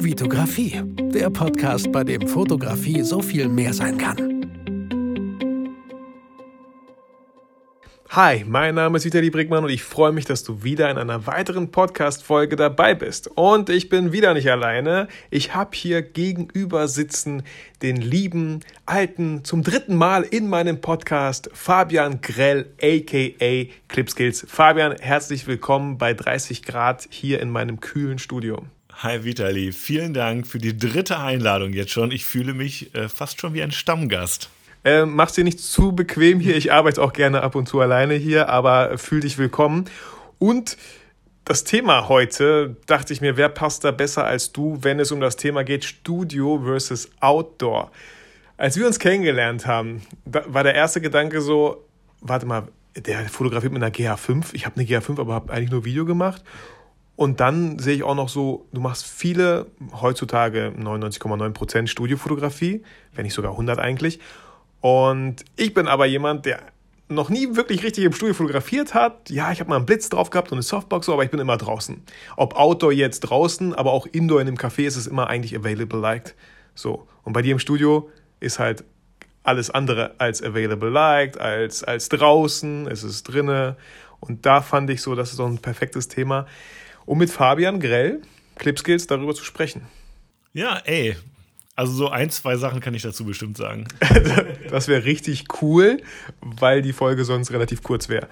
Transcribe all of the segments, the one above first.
Vitografie, der Podcast, bei dem Fotografie so viel mehr sein kann. Hi, mein Name ist Vitali Brickmann und ich freue mich, dass du wieder in einer weiteren Podcast-Folge dabei bist. Und ich bin wieder nicht alleine. Ich habe hier gegenüber sitzen den lieben, alten, zum dritten Mal in meinem Podcast Fabian Grell, aka Clipskills. Fabian, herzlich willkommen bei 30 Grad hier in meinem kühlen Studio. Hi Vitali, vielen Dank für die dritte Einladung jetzt schon. Ich fühle mich äh, fast schon wie ein Stammgast. Äh, mach's dir nicht zu bequem hier. Ich arbeite auch gerne ab und zu alleine hier, aber fühl dich willkommen. Und das Thema heute, dachte ich mir, wer passt da besser als du, wenn es um das Thema geht, Studio versus Outdoor. Als wir uns kennengelernt haben, war der erste Gedanke so, warte mal, der fotografiert mit einer GH5. Ich habe eine GH5, aber habe eigentlich nur Video gemacht. Und dann sehe ich auch noch so, du machst viele, heutzutage 99,9% Studiofotografie, wenn nicht sogar 100 eigentlich. Und ich bin aber jemand, der noch nie wirklich richtig im Studio fotografiert hat. Ja, ich habe mal einen Blitz drauf gehabt und eine Softbox, so, aber ich bin immer draußen. Ob Outdoor jetzt draußen, aber auch Indoor in einem Café ist es immer eigentlich available liked. So. Und bei dir im Studio ist halt alles andere als available liked, als, als draußen, es ist drinne. Und da fand ich so, das ist so ein perfektes Thema, um mit Fabian Grell, Clipskills, darüber zu sprechen. Ja, ey, also so ein, zwei Sachen kann ich dazu bestimmt sagen. das wäre richtig cool, weil die Folge sonst relativ kurz wäre.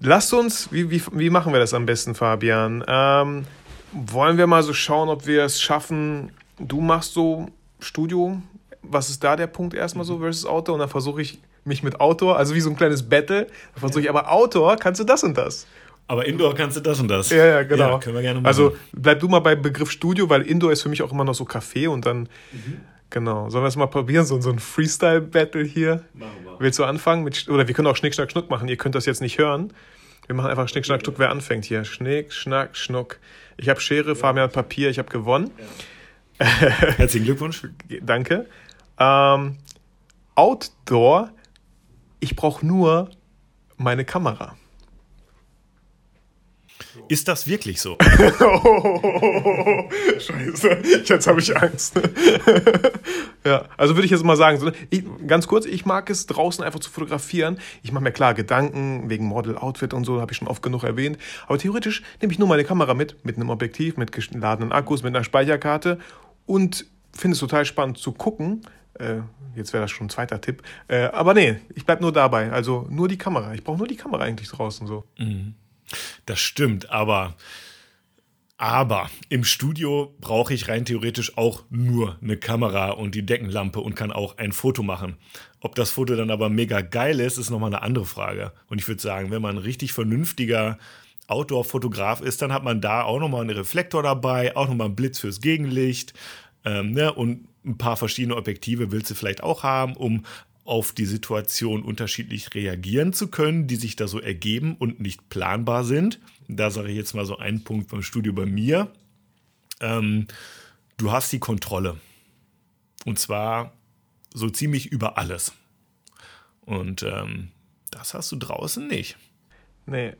Lasst uns, wie, wie, wie machen wir das am besten, Fabian? Ähm, wollen wir mal so schauen, ob wir es schaffen, du machst so Studio, was ist da der Punkt erstmal so versus Outdoor und dann versuche ich mich mit Outdoor, also wie so ein kleines Battle, dann versuche ich aber Outdoor, kannst du das und das? Aber Indoor kannst du das und das. Ja, ja, genau. Ja, können wir gerne machen. Also bleib du mal beim Begriff Studio, weil Indoor ist für mich auch immer noch so Café und dann. Mhm. Genau. Sollen wir es mal probieren? So, so ein Freestyle-Battle hier. Machen wir. Willst du anfangen? Mit, oder wir können auch Schnick, Schnack, Schnuck machen. Ihr könnt das jetzt nicht hören. Wir machen einfach Schnick, Schnack, Schnuck. Wer anfängt hier? Schnick, Schnack, Schnuck. Ich habe Schere. Fabian hat Papier. Ich habe gewonnen. Ja. Herzlichen Glückwunsch. Danke. Ähm, Outdoor. Ich brauche nur meine Kamera. Ist das wirklich so? oh, scheiße, jetzt habe ich Angst. ja, also würde ich jetzt mal sagen, ich, ganz kurz, ich mag es draußen einfach zu fotografieren. Ich mache mir klar Gedanken wegen Model, Outfit und so, habe ich schon oft genug erwähnt. Aber theoretisch nehme ich nur meine Kamera mit, mit einem Objektiv, mit geladenen Akkus, mit einer Speicherkarte und finde es total spannend zu gucken. Äh, jetzt wäre das schon ein zweiter Tipp. Äh, aber nee, ich bleibe nur dabei. Also nur die Kamera. Ich brauche nur die Kamera eigentlich draußen so. Mhm. Das stimmt, aber aber im Studio brauche ich rein theoretisch auch nur eine Kamera und die Deckenlampe und kann auch ein Foto machen. Ob das Foto dann aber mega geil ist, ist nochmal eine andere Frage. Und ich würde sagen, wenn man ein richtig vernünftiger Outdoor-Fotograf ist, dann hat man da auch nochmal einen Reflektor dabei, auch nochmal einen Blitz fürs Gegenlicht ähm, ne? und ein paar verschiedene Objektive willst du vielleicht auch haben, um auf die Situation unterschiedlich reagieren zu können, die sich da so ergeben und nicht planbar sind. Da sage ich jetzt mal so einen Punkt beim Studio bei mir. Ähm, du hast die Kontrolle. Und zwar so ziemlich über alles. Und ähm, das hast du draußen nicht. Nee.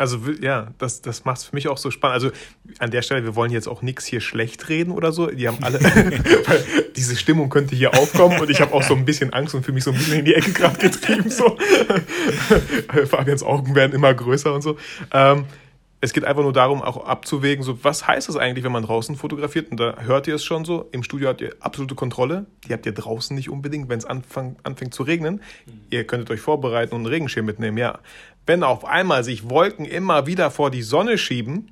Also ja, das, das macht es für mich auch so spannend. Also an der Stelle, wir wollen jetzt auch nichts hier schlecht reden oder so. Die haben alle, diese Stimmung könnte hier aufkommen und ich habe auch so ein bisschen Angst und für mich so ein bisschen in die Ecke gerade getrieben. So. Fabians Augen werden immer größer und so. Ähm, es geht einfach nur darum, auch abzuwägen, so was heißt das eigentlich, wenn man draußen fotografiert? Und da hört ihr es schon so, im Studio habt ihr absolute Kontrolle, die habt ihr draußen nicht unbedingt, wenn es anfängt zu regnen. Mhm. Ihr könntet euch vorbereiten und einen Regenschirm mitnehmen, ja. Wenn auf einmal sich Wolken immer wieder vor die Sonne schieben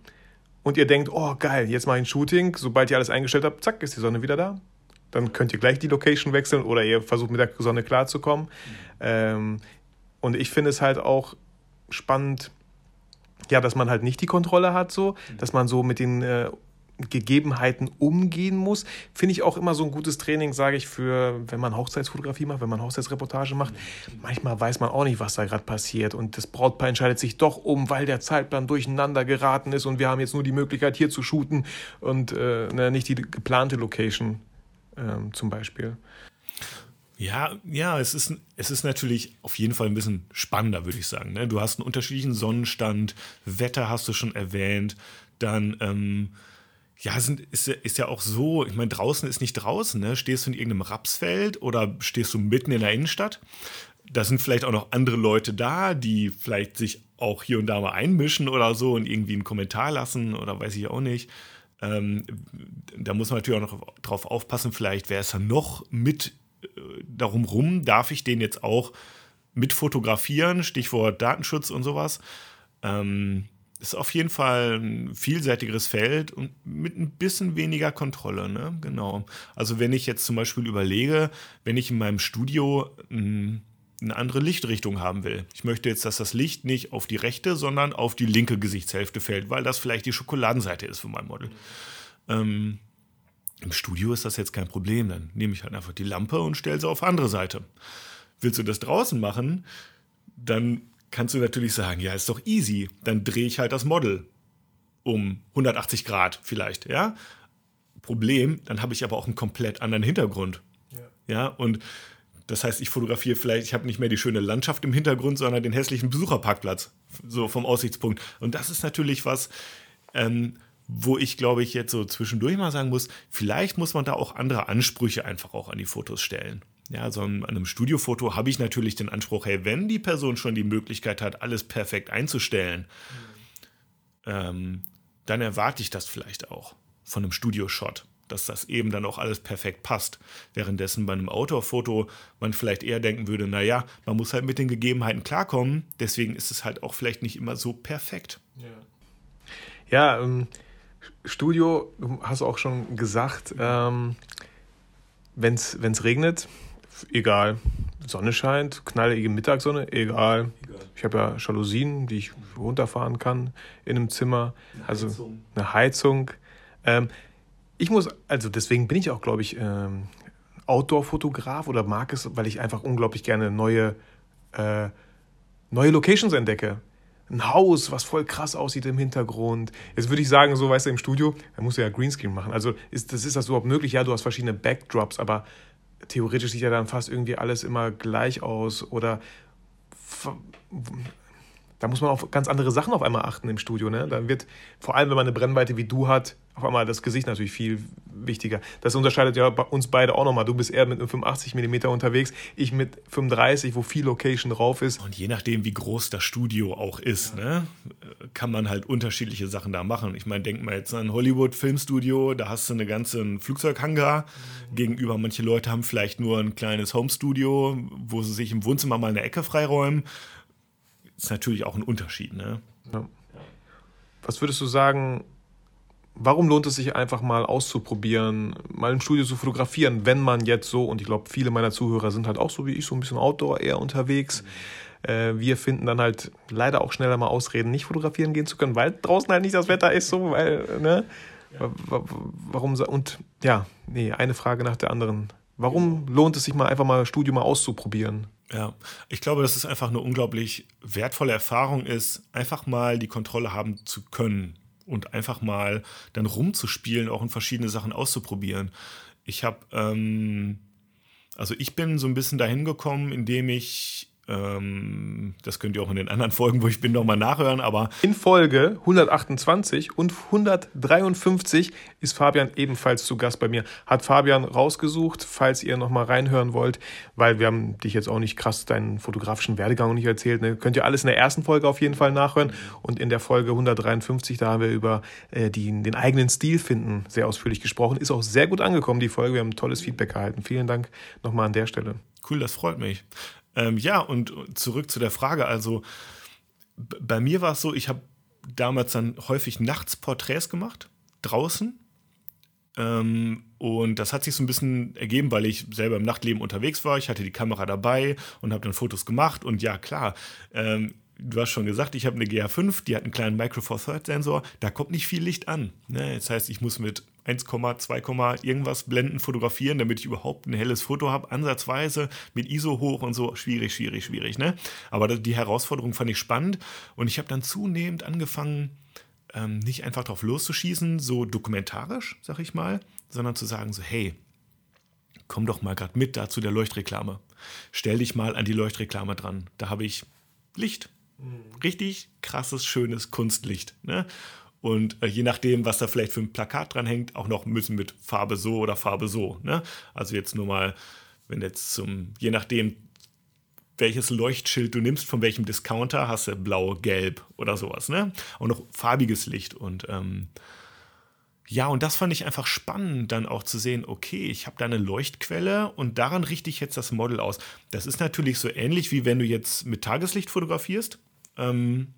und ihr denkt, oh geil, jetzt mache ich ein Shooting, sobald ihr alles eingestellt habt, zack, ist die Sonne wieder da. Dann könnt ihr gleich die Location wechseln oder ihr versucht mit der Sonne klarzukommen. Mhm. Ähm, und ich finde es halt auch spannend, ja, dass man halt nicht die Kontrolle hat, so, dass man so mit den äh, Gegebenheiten umgehen muss. Finde ich auch immer so ein gutes Training, sage ich, für, wenn man Hochzeitsfotografie macht, wenn man Hochzeitsreportage macht. Manchmal weiß man auch nicht, was da gerade passiert. Und das Brautpaar entscheidet sich doch um, weil der Zeitplan durcheinander geraten ist und wir haben jetzt nur die Möglichkeit, hier zu shooten und äh, ne, nicht die geplante Location äh, zum Beispiel. Ja, ja, es ist, es ist natürlich auf jeden Fall ein bisschen spannender, würde ich sagen. Ne? Du hast einen unterschiedlichen Sonnenstand, Wetter hast du schon erwähnt, dann ähm, ja, sind, ist, ist ja auch so, ich meine, draußen ist nicht draußen, ne? Stehst du in irgendeinem Rapsfeld oder stehst du mitten in der Innenstadt? Da sind vielleicht auch noch andere Leute da, die vielleicht sich auch hier und da mal einmischen oder so und irgendwie einen Kommentar lassen oder weiß ich auch nicht. Ähm, da muss man natürlich auch noch drauf aufpassen, vielleicht wer ist da noch mit äh, darum rum, darf ich den jetzt auch mit fotografieren, Stichwort Datenschutz und sowas. Ähm, ist auf jeden Fall ein vielseitigeres Feld und mit ein bisschen weniger Kontrolle, ne? Genau. Also wenn ich jetzt zum Beispiel überlege, wenn ich in meinem Studio ein eine andere Lichtrichtung haben will. Ich möchte jetzt, dass das Licht nicht auf die rechte, sondern auf die linke Gesichtshälfte fällt, weil das vielleicht die Schokoladenseite ist für mein Model. Ähm, Im Studio ist das jetzt kein Problem. Dann nehme ich halt einfach die Lampe und stelle sie auf andere Seite. Willst du das draußen machen, dann kannst du natürlich sagen, ja, ist doch easy. Dann drehe ich halt das Model um 180 Grad vielleicht, ja. Problem, dann habe ich aber auch einen komplett anderen Hintergrund. Ja, ja und das heißt, ich fotografiere vielleicht, ich habe nicht mehr die schöne Landschaft im Hintergrund, sondern den hässlichen Besucherparkplatz, so vom Aussichtspunkt. Und das ist natürlich was, ähm, wo ich glaube ich jetzt so zwischendurch mal sagen muss, vielleicht muss man da auch andere Ansprüche einfach auch an die Fotos stellen. Ja, so an einem Studiofoto habe ich natürlich den Anspruch, hey, wenn die Person schon die Möglichkeit hat, alles perfekt einzustellen, mhm. ähm, dann erwarte ich das vielleicht auch von einem Studioshot dass das eben dann auch alles perfekt passt. Währenddessen bei einem Outdoor-Foto man vielleicht eher denken würde, naja, man muss halt mit den Gegebenheiten klarkommen, deswegen ist es halt auch vielleicht nicht immer so perfekt. Ja, ja ähm, Studio, hast du auch schon gesagt, ähm, wenn es regnet, egal. Sonne scheint, knallige Mittagssonne, egal. egal. Ich habe ja Jalousien, die ich runterfahren kann in einem Zimmer. Eine also Heizung. eine Heizung. Ähm, ich muss, also deswegen bin ich auch, glaube ich, ähm, Outdoor-Fotograf oder mag es, weil ich einfach unglaublich gerne neue, äh, neue Locations entdecke. Ein Haus, was voll krass aussieht im Hintergrund. Jetzt würde ich sagen, so weißt du, im Studio, da musst du ja Greenscreen machen. Also ist das, ist das überhaupt möglich? Ja, du hast verschiedene Backdrops, aber theoretisch sieht ja dann fast irgendwie alles immer gleich aus oder da muss man auf ganz andere Sachen auf einmal achten im Studio. Ne? Da wird, vor allem wenn man eine Brennweite wie du hat, auf einmal das Gesicht natürlich viel wichtiger. Das unterscheidet ja uns beide auch nochmal. Du bist eher mit einem 85 mm unterwegs, ich mit 35, wo viel Location drauf ist. Und je nachdem, wie groß das Studio auch ist, ja. ne, kann man halt unterschiedliche Sachen da machen. Ich meine, denk mal jetzt an Hollywood Filmstudio, da hast du eine ganze Flugzeughangar. Mhm. Gegenüber manche Leute haben vielleicht nur ein kleines Homestudio, wo sie sich im Wohnzimmer mal eine Ecke freiräumen ist natürlich auch ein Unterschied. Ne? Ja. Was würdest du sagen, warum lohnt es sich einfach mal auszuprobieren, mal im Studio zu fotografieren, wenn man jetzt so, und ich glaube, viele meiner Zuhörer sind halt auch so wie ich, so ein bisschen Outdoor eher unterwegs. Äh, wir finden dann halt leider auch schneller mal Ausreden, nicht fotografieren gehen zu können, weil draußen halt nicht das Wetter ist, so, weil, ne? Ja. Warum, und ja, nee, eine Frage nach der anderen. Warum lohnt es sich mal einfach mal Studio mal auszuprobieren? Ja, ich glaube, dass es einfach eine unglaublich wertvolle Erfahrung ist, einfach mal die Kontrolle haben zu können und einfach mal dann rumzuspielen, auch in verschiedene Sachen auszuprobieren. Ich habe, ähm, also ich bin so ein bisschen dahin gekommen, indem ich ähm, das könnt ihr auch in den anderen Folgen, wo ich bin, nochmal nachhören. Aber in Folge 128 und 153 ist Fabian ebenfalls zu Gast bei mir. Hat Fabian rausgesucht, falls ihr nochmal reinhören wollt, weil wir haben dich jetzt auch nicht krass deinen fotografischen Werdegang nicht erzählt. Ne? Könnt ihr alles in der ersten Folge auf jeden Fall nachhören. Und in der Folge 153, da haben wir über äh, die, den eigenen Stil finden sehr ausführlich gesprochen. Ist auch sehr gut angekommen, die Folge. Wir haben tolles Feedback erhalten. Vielen Dank nochmal an der Stelle. Cool, das freut mich. Ähm, ja, und zurück zu der Frage. Also bei mir war es so, ich habe damals dann häufig nachts Porträts gemacht, draußen. Ähm, und das hat sich so ein bisschen ergeben, weil ich selber im Nachtleben unterwegs war. Ich hatte die Kamera dabei und habe dann Fotos gemacht. Und ja, klar, ähm, du hast schon gesagt, ich habe eine GH5, die hat einen kleinen Micro Four Third Sensor. Da kommt nicht viel Licht an. Ne? Das heißt, ich muss mit 1, 2, irgendwas Blenden fotografieren, damit ich überhaupt ein helles Foto habe, ansatzweise mit ISO hoch und so. Schwierig, schwierig, schwierig. Ne? Aber die Herausforderung fand ich spannend und ich habe dann zunehmend angefangen, ähm, nicht einfach drauf loszuschießen, so dokumentarisch, sag ich mal, sondern zu sagen so, hey, komm doch mal gerade mit da zu der Leuchtreklame. Stell dich mal an die Leuchtreklame dran. Da habe ich Licht. Mhm. Richtig krasses, schönes Kunstlicht. Ne? Und äh, je nachdem, was da vielleicht für ein Plakat dran hängt, auch noch müssen mit Farbe so oder Farbe so. Ne? Also jetzt nur mal, wenn jetzt zum, je nachdem, welches Leuchtschild du nimmst, von welchem Discounter, hast du blau, gelb oder sowas. Ne? Und noch farbiges Licht. Und ähm, ja, und das fand ich einfach spannend, dann auch zu sehen, okay, ich habe da eine Leuchtquelle und daran richte ich jetzt das Model aus. Das ist natürlich so ähnlich, wie wenn du jetzt mit Tageslicht fotografierst. Ähm,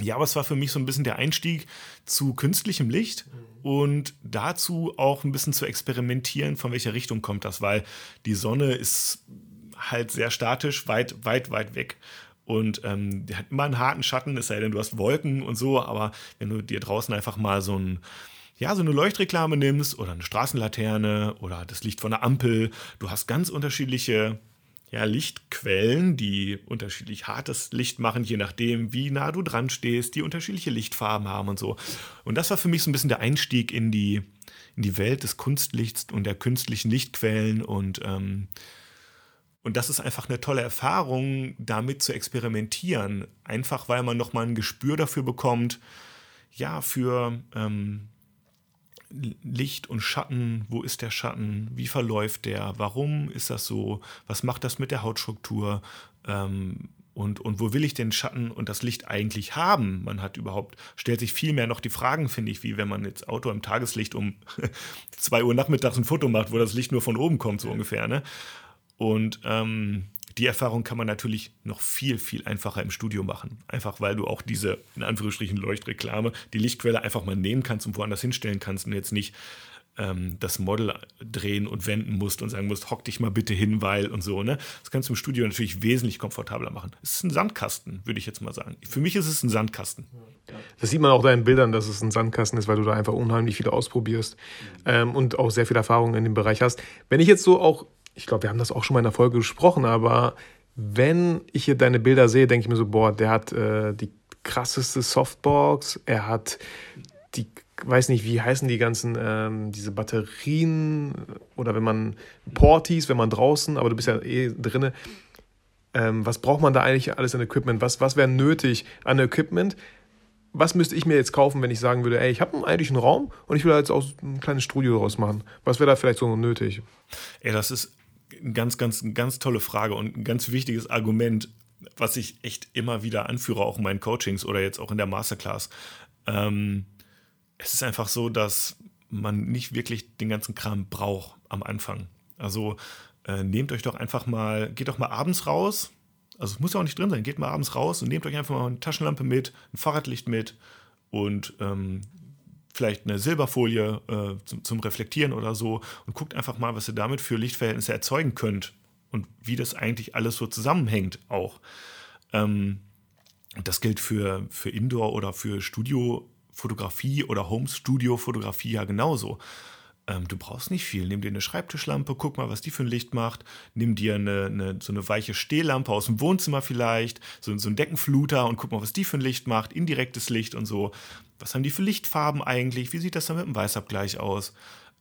ja, aber es war für mich so ein bisschen der Einstieg zu künstlichem Licht und dazu auch ein bisschen zu experimentieren, von welcher Richtung kommt das, weil die Sonne ist halt sehr statisch, weit, weit, weit weg. Und ähm, die hat immer einen harten Schatten, es sei denn, du hast Wolken und so, aber wenn du dir draußen einfach mal so ein ja, so eine Leuchtreklame nimmst oder eine Straßenlaterne oder das Licht von der Ampel, du hast ganz unterschiedliche ja, Lichtquellen, die unterschiedlich hartes Licht machen, je nachdem, wie nah du dran stehst, die unterschiedliche Lichtfarben haben und so. Und das war für mich so ein bisschen der Einstieg in die, in die Welt des Kunstlichts und der künstlichen Lichtquellen und ähm, und das ist einfach eine tolle Erfahrung, damit zu experimentieren. Einfach weil man nochmal ein Gespür dafür bekommt, ja, für ähm, Licht und Schatten, wo ist der Schatten, wie verläuft der, warum ist das so, was macht das mit der Hautstruktur ähm, und, und wo will ich den Schatten und das Licht eigentlich haben? Man hat überhaupt, stellt sich viel mehr noch die Fragen, finde ich, wie wenn man jetzt Auto im Tageslicht um 2 Uhr nachmittags ein Foto macht, wo das Licht nur von oben kommt, so ungefähr. Ne? Und ähm, die Erfahrung kann man natürlich noch viel, viel einfacher im Studio machen. Einfach weil du auch diese, in Anführungsstrichen, Leuchtreklame, die Lichtquelle einfach mal nehmen kannst und woanders hinstellen kannst und jetzt nicht ähm, das Model drehen und wenden musst und sagen musst, hock dich mal bitte hin, weil und so. Ne? Das kannst du im Studio natürlich wesentlich komfortabler machen. Es ist ein Sandkasten, würde ich jetzt mal sagen. Für mich ist es ein Sandkasten. Das sieht man auch deinen Bildern, dass es ein Sandkasten ist, weil du da einfach unheimlich viel ausprobierst ähm, und auch sehr viel Erfahrung in dem Bereich hast. Wenn ich jetzt so auch ich glaube, wir haben das auch schon mal in der Folge gesprochen, aber wenn ich hier deine Bilder sehe, denke ich mir so, boah, der hat äh, die krasseste Softbox, er hat die, weiß nicht, wie heißen die ganzen, ähm, diese Batterien oder wenn man Portis, wenn man draußen, aber du bist ja eh drinne. Ähm, was braucht man da eigentlich alles an Equipment? Was, was wäre nötig an Equipment? Was müsste ich mir jetzt kaufen, wenn ich sagen würde, ey, ich habe eigentlich einen Raum und ich will jetzt auch ein kleines Studio daraus machen? Was wäre da vielleicht so nötig? Ey, das ist ganz, ganz, ganz tolle Frage und ein ganz wichtiges Argument, was ich echt immer wieder anführe, auch in meinen Coachings oder jetzt auch in der Masterclass. Ähm, es ist einfach so, dass man nicht wirklich den ganzen Kram braucht am Anfang. Also äh, nehmt euch doch einfach mal, geht doch mal abends raus. Also es muss ja auch nicht drin sein, geht mal abends raus und nehmt euch einfach mal eine Taschenlampe mit, ein Fahrradlicht mit und ähm, vielleicht eine Silberfolie äh, zum, zum, Reflektieren oder so und guckt einfach mal, was ihr damit für Lichtverhältnisse erzeugen könnt und wie das eigentlich alles so zusammenhängt auch. Ähm, das gilt für, für Indoor- oder für Studiofotografie oder Home-Studio-Fotografie ja genauso. Ähm, du brauchst nicht viel. Nimm dir eine Schreibtischlampe, guck mal, was die für ein Licht macht. Nimm dir eine, eine so eine weiche Stehlampe aus dem Wohnzimmer vielleicht, so, so ein Deckenfluter und guck mal, was die für ein Licht macht. Indirektes Licht und so. Was haben die für Lichtfarben eigentlich? Wie sieht das dann mit dem Weißabgleich aus?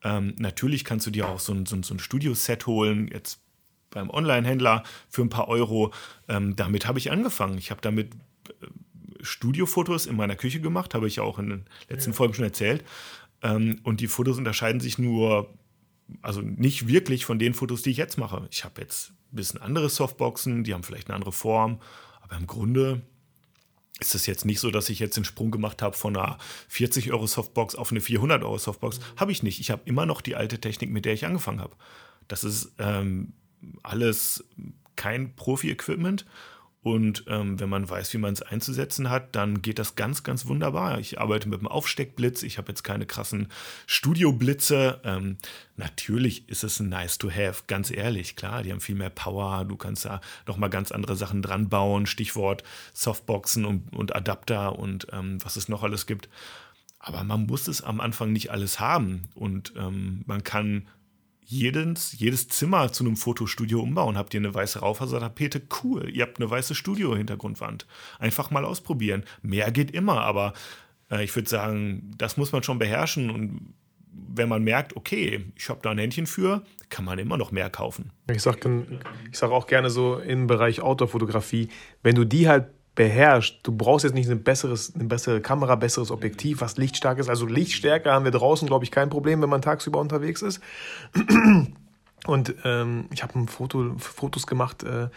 Ähm, natürlich kannst du dir auch so ein, so ein, so ein Studio-Set holen, jetzt beim Online-Händler für ein paar Euro. Ähm, damit habe ich angefangen. Ich habe damit äh, Studiofotos in meiner Küche gemacht, habe ich ja auch in den letzten ja. Folgen schon erzählt. Ähm, und die Fotos unterscheiden sich nur, also nicht wirklich von den Fotos, die ich jetzt mache. Ich habe jetzt ein bisschen andere Softboxen, die haben vielleicht eine andere Form, aber im Grunde ist es jetzt nicht so, dass ich jetzt den Sprung gemacht habe von einer 40 Euro Softbox auf eine 400 Euro Softbox. Habe ich nicht. Ich habe immer noch die alte Technik, mit der ich angefangen habe. Das ist ähm, alles kein Profi-Equipment und ähm, wenn man weiß, wie man es einzusetzen hat, dann geht das ganz, ganz wunderbar. Ich arbeite mit einem Aufsteckblitz. Ich habe jetzt keine krassen Studioblitze. Ähm, natürlich ist es nice to have, ganz ehrlich. Klar, die haben viel mehr Power. Du kannst da nochmal ganz andere Sachen dran bauen. Stichwort Softboxen und, und Adapter und ähm, was es noch alles gibt. Aber man muss es am Anfang nicht alles haben. Und ähm, man kann jedes, jedes Zimmer zu einem Fotostudio umbauen. Habt ihr eine weiße Raufasertapete? Cool, ihr habt eine weiße Studio-Hintergrundwand. Einfach mal ausprobieren. Mehr geht immer, aber äh, ich würde sagen, das muss man schon beherrschen und wenn man merkt, okay, ich habe da ein Händchen für, kann man immer noch mehr kaufen. Ich sage ich sag auch gerne so im Bereich Outdoor-Fotografie, wenn du die halt beherrscht. Du brauchst jetzt nicht ein besseres, eine bessere Kamera, besseres Objektiv, was lichtstark ist. Also Lichtstärke haben wir draußen, glaube ich, kein Problem, wenn man tagsüber unterwegs ist. Und ähm, ich habe ein Foto, Fotos gemacht äh,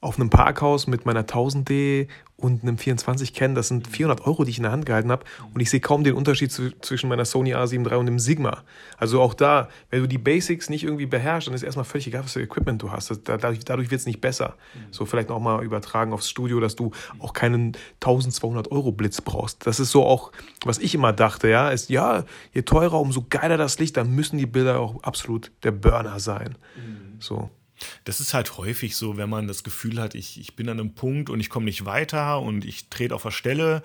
auf einem Parkhaus mit meiner 1000D und einem 24 Ken. Das sind 400 Euro, die ich in der Hand gehalten habe. Und ich sehe kaum den Unterschied zu, zwischen meiner Sony A7 III und dem Sigma. Also auch da, wenn du die Basics nicht irgendwie beherrschst, dann ist erstmal völlig egal, was für Equipment du hast. Das, dadurch dadurch wird es nicht besser. So vielleicht auch mal übertragen aufs Studio, dass du auch keinen 1200 Euro Blitz brauchst. Das ist so auch, was ich immer dachte, ja, ist, ja, je teurer, umso geiler das Licht, dann müssen die Bilder auch absolut der Burner sein. Mhm. So. Das ist halt häufig so, wenn man das Gefühl hat, ich, ich bin an einem Punkt und ich komme nicht weiter und ich trete auf der Stelle.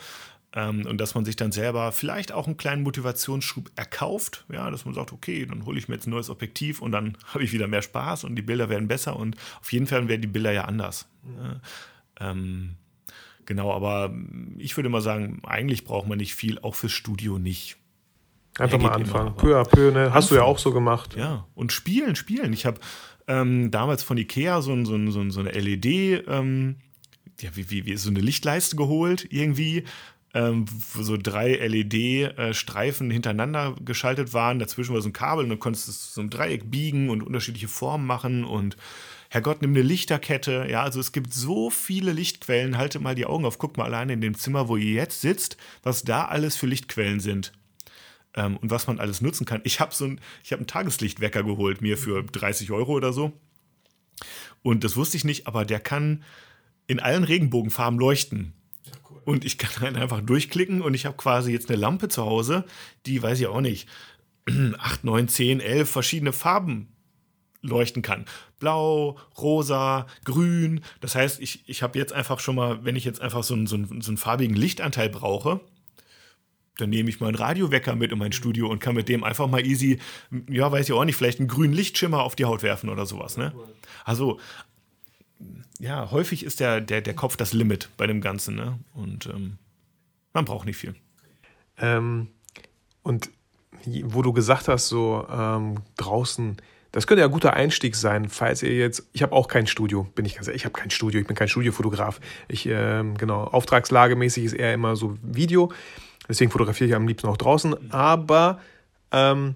Ähm, und dass man sich dann selber vielleicht auch einen kleinen Motivationsschub erkauft. Ja, dass man sagt, okay, dann hole ich mir jetzt ein neues Objektiv und dann habe ich wieder mehr Spaß und die Bilder werden besser und auf jeden Fall werden die Bilder ja anders. Mhm. Ähm, genau, aber ich würde mal sagen, eigentlich braucht man nicht viel, auch fürs Studio nicht. Einfach mal anfangen. peu à peu, ne? Hast du ja auch so gemacht. Ja, und spielen, spielen. Ich habe ähm, damals von Ikea so, so, ein, so eine LED, ähm, ja, wie, wie, wie, so eine Lichtleiste geholt irgendwie, ähm, wo so drei LED-Streifen hintereinander geschaltet waren. Dazwischen war so ein Kabel und dann konntest du so ein Dreieck biegen und unterschiedliche Formen machen und Herrgott, nimm eine Lichterkette. Ja, also es gibt so viele Lichtquellen. Haltet mal die Augen auf. Guckt mal alleine in dem Zimmer, wo ihr jetzt sitzt, was da alles für Lichtquellen sind ähm, und was man alles nutzen kann. Ich habe so ein, ich habe einen Tageslichtwecker geholt, mir für 30 Euro oder so. Und das wusste ich nicht, aber der kann in allen Regenbogenfarben leuchten. Ja, cool. Und ich kann dann einfach durchklicken und ich habe quasi jetzt eine Lampe zu Hause, die weiß ich auch nicht, 8, 9, 10, 11 verschiedene Farben leuchten kann. Blau, rosa, grün. Das heißt, ich, ich habe jetzt einfach schon mal, wenn ich jetzt einfach so einen, so, einen, so einen farbigen Lichtanteil brauche, dann nehme ich mal einen Radiowecker mit in mein Studio und kann mit dem einfach mal easy, ja, weiß ich auch nicht, vielleicht einen grünen Lichtschimmer auf die Haut werfen oder sowas. Ne? Also, ja, häufig ist der, der, der Kopf das Limit bei dem Ganzen. Ne? Und ähm, man braucht nicht viel. Ähm, und wo du gesagt hast, so ähm, draußen, das könnte ja ein guter Einstieg sein, falls ihr jetzt, ich habe auch kein Studio, bin ich ganz ehrlich, ich habe kein Studio, ich bin kein Studiofotograf. Ich, ähm, genau, auftragslagemäßig ist eher immer so Video. Deswegen fotografiere ich am liebsten auch draußen. Aber ähm,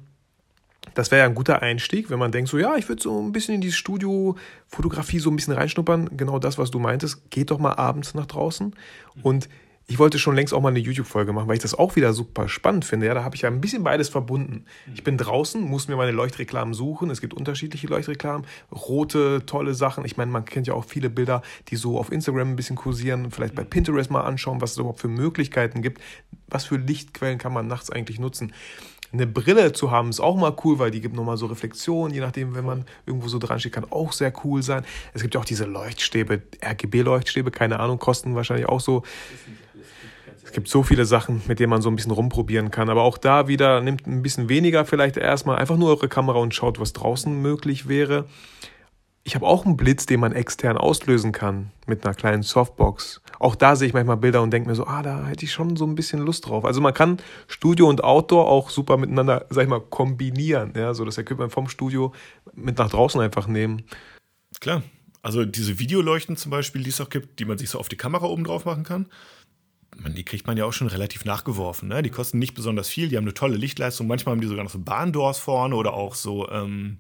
das wäre ja ein guter Einstieg, wenn man denkt, so ja, ich würde so ein bisschen in die Studiofotografie so ein bisschen reinschnuppern. Genau das, was du meintest. Geht doch mal abends nach draußen und ich wollte schon längst auch mal eine YouTube-Folge machen, weil ich das auch wieder super spannend finde. Ja, da habe ich ja ein bisschen beides verbunden. Ich bin draußen, muss mir meine Leuchtreklamen suchen. Es gibt unterschiedliche Leuchtreklamen, rote, tolle Sachen. Ich meine, man kennt ja auch viele Bilder, die so auf Instagram ein bisschen kursieren. Vielleicht bei Pinterest mal anschauen, was es überhaupt für Möglichkeiten gibt. Was für Lichtquellen kann man nachts eigentlich nutzen? Eine Brille zu haben ist auch mal cool, weil die gibt nochmal so Reflexionen, je nachdem, wenn man irgendwo so dran steht, kann auch sehr cool sein. Es gibt ja auch diese Leuchtstäbe, RGB-Leuchtstäbe, keine Ahnung, kosten wahrscheinlich auch so es gibt so viele Sachen, mit denen man so ein bisschen rumprobieren kann. Aber auch da wieder nimmt ein bisschen weniger vielleicht erstmal einfach nur eure Kamera und schaut, was draußen möglich wäre. Ich habe auch einen Blitz, den man extern auslösen kann mit einer kleinen Softbox. Auch da sehe ich manchmal Bilder und denke mir so, ah, da hätte ich schon so ein bisschen Lust drauf. Also man kann Studio und Outdoor auch super miteinander, sag ich mal, kombinieren. Ja, so das Equipment vom Studio mit nach draußen einfach nehmen. Klar. Also diese Videoleuchten zum Beispiel, die es auch gibt, die man sich so auf die Kamera oben drauf machen kann man, die kriegt man ja auch schon relativ nachgeworfen. Ne? Die kosten nicht besonders viel, die haben eine tolle Lichtleistung. Manchmal haben die sogar noch so Bahndoors vorne oder auch so ähm,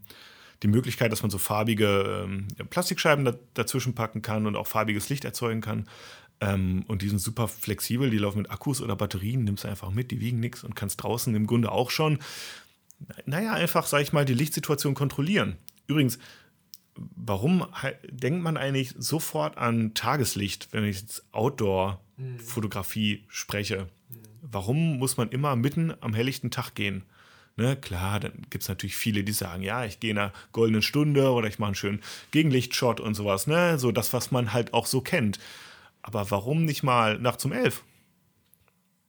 die Möglichkeit, dass man so farbige ähm, Plastikscheiben da, dazwischen packen kann und auch farbiges Licht erzeugen kann. Ähm, und die sind super flexibel, die laufen mit Akkus oder Batterien, nimmst einfach mit, die wiegen nichts und kannst draußen im Grunde auch schon, naja, einfach, sag ich mal, die Lichtsituation kontrollieren. Übrigens, warum denkt man eigentlich sofort an Tageslicht, wenn ich jetzt Outdoor-Fotografie spreche? Warum muss man immer mitten am helllichten Tag gehen? Ne, klar, dann gibt es natürlich viele, die sagen, ja, ich gehe in einer goldenen Stunde oder ich mache einen schönen Gegenlichtshot und sowas, ne? So das, was man halt auch so kennt. Aber warum nicht mal nachts um elf?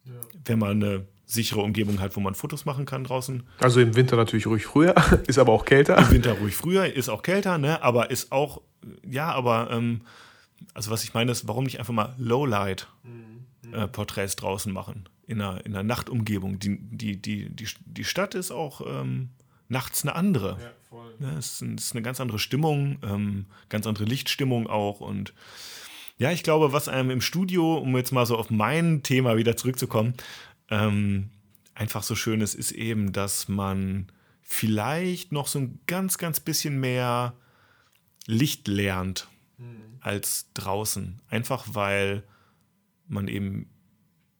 Ja. Wenn man eine sichere Umgebung hat, wo man Fotos machen kann draußen. Also im Winter natürlich ruhig früher, ist aber auch kälter. Im Winter ruhig früher, ist auch kälter, ne? Aber ist auch, ja, aber, ähm, also was ich meine ist, warum nicht einfach mal Lowlight-Porträts äh, draußen machen, in einer, in einer Nachtumgebung. Die, die, die, die, die Stadt ist auch ähm, nachts eine andere. Ja, voll. Ne? Es ist, ist, eine ganz andere Stimmung, ähm, ganz andere Lichtstimmung auch und Ja, ich glaube, was einem im Studio, um jetzt mal so auf mein Thema wieder zurückzukommen, ähm, einfach so schön ist, ist eben, dass man vielleicht noch so ein ganz, ganz bisschen mehr Licht lernt mhm. als draußen. Einfach weil man eben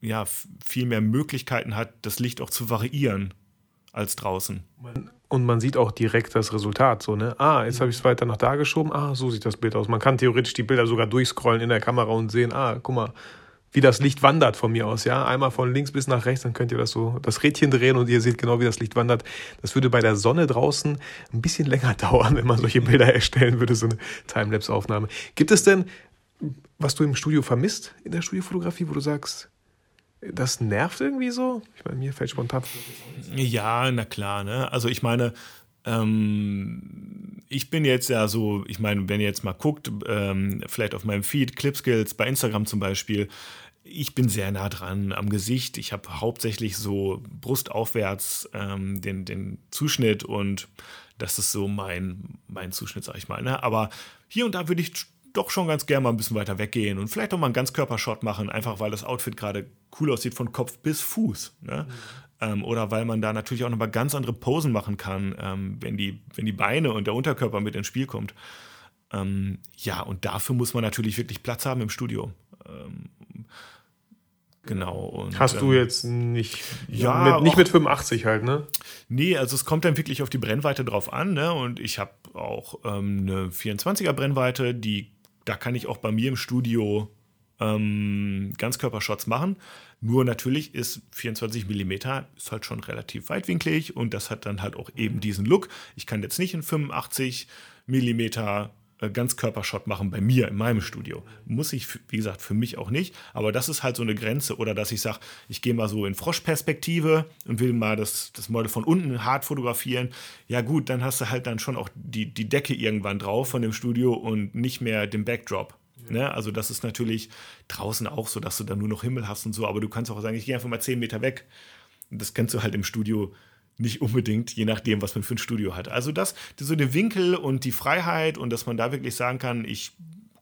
ja viel mehr Möglichkeiten hat, das Licht auch zu variieren als draußen. Und man sieht auch direkt das Resultat. So, ne? Ah, jetzt habe ich es weiter nach da geschoben. Ah, so sieht das Bild aus. Man kann theoretisch die Bilder sogar durchscrollen in der Kamera und sehen, ah, guck mal, wie das Licht wandert von mir aus. Ja, einmal von links bis nach rechts, dann könnt ihr das so, das Rädchen drehen und ihr seht genau, wie das Licht wandert. Das würde bei der Sonne draußen ein bisschen länger dauern, wenn man solche Bilder erstellen würde, so eine Timelapse-Aufnahme. Gibt es denn, was du im Studio vermisst, in der Studiofotografie, wo du sagst, das nervt irgendwie so? Ich meine, mir fällt spontan. Ja, na klar, ne? Also ich meine, ähm, ich bin jetzt ja so, ich meine, wenn ihr jetzt mal guckt, ähm, vielleicht auf meinem Feed, Clipskills bei Instagram zum Beispiel, ich bin sehr nah dran am Gesicht. Ich habe hauptsächlich so brustaufwärts ähm, den, den Zuschnitt und das ist so mein, mein Zuschnitt, sag ich mal. Ne? Aber hier und da würde ich doch schon ganz gerne mal ein bisschen weiter weggehen und vielleicht auch mal einen Ganzkörpershot machen, einfach weil das Outfit gerade cool aussieht von Kopf bis Fuß. Ne? Mhm. Ähm, oder weil man da natürlich auch nochmal ganz andere Posen machen kann, ähm, wenn, die, wenn die Beine und der Unterkörper mit ins Spiel kommt. Ähm, ja, und dafür muss man natürlich wirklich Platz haben im Studio. Ähm, genau. Und, Hast du ähm, jetzt nicht, ja, mit, nicht auch, mit 85 halt, ne? Nee, also es kommt dann wirklich auf die Brennweite drauf an, ne? Und ich habe auch ähm, eine 24er Brennweite, die da kann ich auch bei mir im Studio ähm, Ganzkörpershots machen. Nur natürlich ist 24 mm ist halt schon relativ weitwinklig und das hat dann halt auch eben diesen Look. Ich kann jetzt nicht in 85 mm Ganzkörpershot machen bei mir in meinem Studio. Muss ich, wie gesagt, für mich auch nicht. Aber das ist halt so eine Grenze. Oder dass ich sage, ich gehe mal so in Froschperspektive und will mal das, das Model von unten hart fotografieren. Ja, gut, dann hast du halt dann schon auch die, die Decke irgendwann drauf von dem Studio und nicht mehr den Backdrop. Ne? Also das ist natürlich draußen auch so, dass du da nur noch Himmel hast und so, aber du kannst auch sagen, ich gehe einfach mal 10 Meter weg. Das kennst du halt im Studio nicht unbedingt, je nachdem, was man für ein Studio hat. Also das, so der Winkel und die Freiheit und dass man da wirklich sagen kann, ich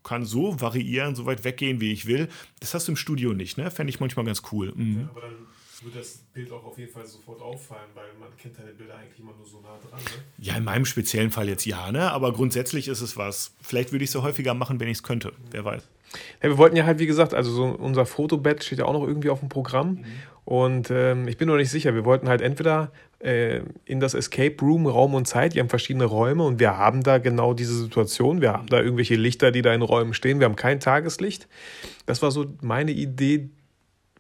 kann so variieren, so weit weggehen, wie ich will, das hast du im Studio nicht, ne? Fände ich manchmal ganz cool. Mhm. Ja, aber dann wird das Bild auch auf jeden Fall sofort auffallen, weil man kennt deine Bilder eigentlich immer nur so nah dran. Ne? Ja, in meinem speziellen Fall jetzt ja, ne? aber grundsätzlich ist es was. Vielleicht würde ich es so häufiger machen, wenn ich es könnte. Mhm. Wer weiß. Ja, wir wollten ja halt, wie gesagt, also so unser Fotobett steht ja auch noch irgendwie auf dem Programm. Mhm. Und ähm, ich bin noch nicht sicher. Wir wollten halt entweder äh, in das Escape Room Raum und Zeit. Die haben verschiedene Räume und wir haben da genau diese Situation. Wir haben da irgendwelche Lichter, die da in Räumen stehen. Wir haben kein Tageslicht. Das war so meine Idee,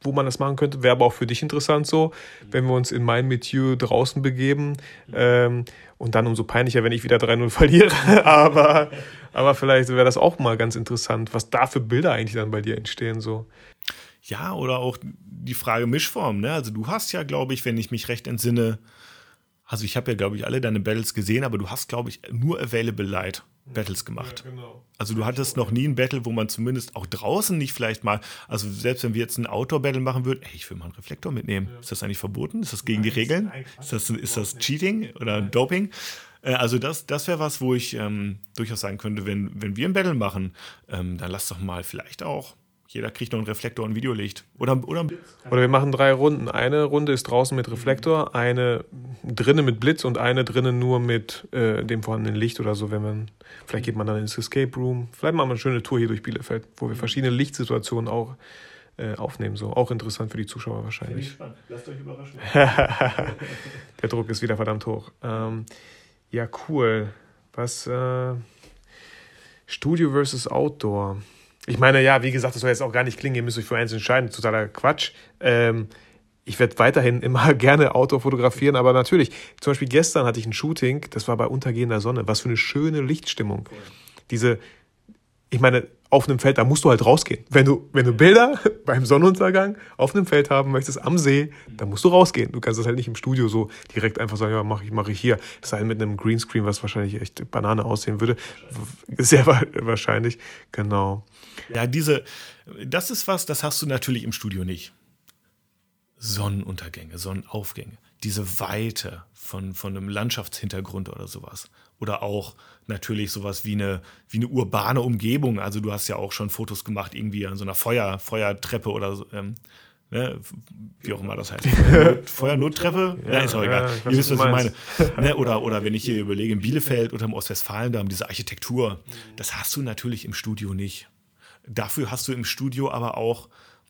wo man das machen könnte. Wäre aber auch für dich interessant so, wenn wir uns in mein Metier draußen begeben. Ähm, und dann umso peinlicher, wenn ich wieder 3-0 verliere. aber, aber vielleicht wäre das auch mal ganz interessant, was da für Bilder eigentlich dann bei dir entstehen. So. Ja, oder auch die Frage Mischform. Ne? Also du hast ja, glaube ich, wenn ich mich recht entsinne, also ich habe ja, glaube ich, alle deine Battles gesehen, aber du hast, glaube ich, nur Available Light Battles gemacht. Ja, genau. Also du hattest noch nie ein Battle, wo man zumindest auch draußen nicht vielleicht mal, also selbst wenn wir jetzt ein Outdoor-Battle machen würden, ey, ich will mal einen Reflektor mitnehmen. Ja. Ist das eigentlich verboten? Ist das gegen Nein, die Regeln? Ist das, ist das Cheating oder Nein. Doping? Äh, also das, das wäre was, wo ich ähm, durchaus sagen könnte, wenn, wenn wir ein Battle machen, ähm, dann lass doch mal vielleicht auch jeder kriegt noch einen Reflektor und ein Videolicht. Oder, oder, oder wir machen drei Runden. Eine Runde ist draußen mit Reflektor, eine drinnen mit Blitz und eine drinnen nur mit äh, dem vorhandenen Licht oder so, wenn man. Vielleicht geht man dann ins Escape Room. Vielleicht machen wir eine schöne Tour hier durch Bielefeld, wo wir verschiedene Lichtsituationen auch äh, aufnehmen. So. Auch interessant für die Zuschauer wahrscheinlich. Spannend. Lasst euch überraschen. Der Druck ist wieder verdammt hoch. Ähm, ja, cool. Was. Äh, Studio versus Outdoor. Ich meine, ja, wie gesagt, das soll jetzt auch gar nicht klingen, ihr müsst euch für eins entscheiden, totaler Quatsch. Ähm, ich werde weiterhin immer gerne Auto fotografieren, aber natürlich, zum Beispiel gestern hatte ich ein Shooting, das war bei untergehender Sonne. Was für eine schöne Lichtstimmung. Diese, ich meine, auf einem Feld, da musst du halt rausgehen. Wenn du, wenn du Bilder beim Sonnenuntergang auf einem Feld haben möchtest, am See, dann musst du rausgehen. Du kannst das halt nicht im Studio so direkt einfach sagen, ja, mache ich, mache ich hier. Das sei mit einem Greenscreen, was wahrscheinlich echt Banane aussehen würde. Sehr wahrscheinlich, genau. Ja, diese, das ist was, das hast du natürlich im Studio nicht. Sonnenuntergänge, Sonnenaufgänge. diese Weite von, von einem Landschaftshintergrund oder sowas. Oder auch natürlich sowas wie eine, wie eine urbane Umgebung. Also du hast ja auch schon Fotos gemacht, irgendwie an so einer Feuer, Feuertreppe oder so. Ähm, ne, wie auch immer das heißt. Feuernottreppe? Ja, ist auch egal. Ja, Ihr wisst, was ich meine. Ne, oder, oder wenn ich hier überlege, in Bielefeld oder im Ostwestfalen, da haben diese Architektur, das hast du natürlich im Studio nicht. Dafür hast du im Studio aber auch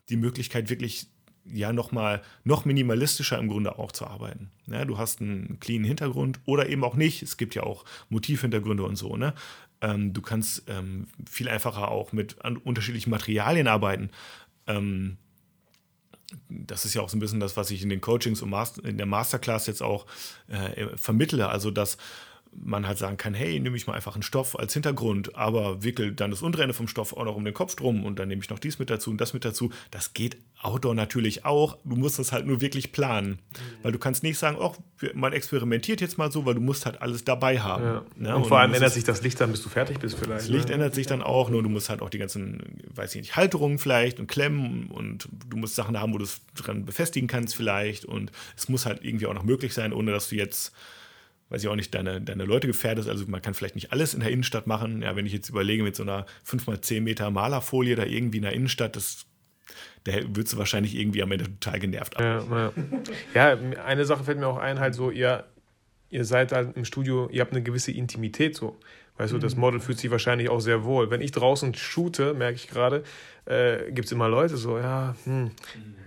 die Möglichkeit, wirklich ja nochmal noch minimalistischer im Grunde auch zu arbeiten. Ja, du hast einen cleanen Hintergrund oder eben auch nicht. Es gibt ja auch Motivhintergründe und so. Ne? Ähm, du kannst ähm, viel einfacher auch mit unterschiedlichen Materialien arbeiten. Ähm, das ist ja auch so ein bisschen das, was ich in den Coachings und Master, in der Masterclass jetzt auch äh, vermittle. Also, dass man halt sagen kann, hey, nehme ich mal einfach einen Stoff als Hintergrund, aber wickel dann das untere Ende vom Stoff auch noch um den Kopf drum und dann nehme ich noch dies mit dazu und das mit dazu. Das geht Outdoor natürlich auch. Du musst das halt nur wirklich planen, mhm. weil du kannst nicht sagen, oh, man experimentiert jetzt mal so, weil du musst halt alles dabei haben. Ja. Ne? Und, und, vor allem ändert sich das Licht dann, bis du fertig bist vielleicht. Das Licht ne? ändert sich dann auch, nur du musst halt auch die ganzen, weiß ich nicht, Halterungen vielleicht und Klemmen und du musst Sachen haben, wo du es dran befestigen kannst vielleicht und es muss halt irgendwie auch noch möglich sein, ohne dass du jetzt weiß ich auch nicht, deine, deine Leute gefährdest. Also man kann vielleicht nicht alles in der Innenstadt machen. Ja, wenn ich jetzt überlege, mit so einer 5x10 Meter Malerfolie da irgendwie in der Innenstadt, das da würdest du wahrscheinlich irgendwie am Ende total genervt. Ja, ja. ja, eine Sache fällt mir auch ein, halt so, ihr, ihr seid halt im Studio, ihr habt eine gewisse Intimität so. Weißt du, das mhm. Model fühlt sich wahrscheinlich auch sehr wohl. Wenn ich draußen shoote, merke ich gerade, äh, gibt es immer Leute so, ja, hm,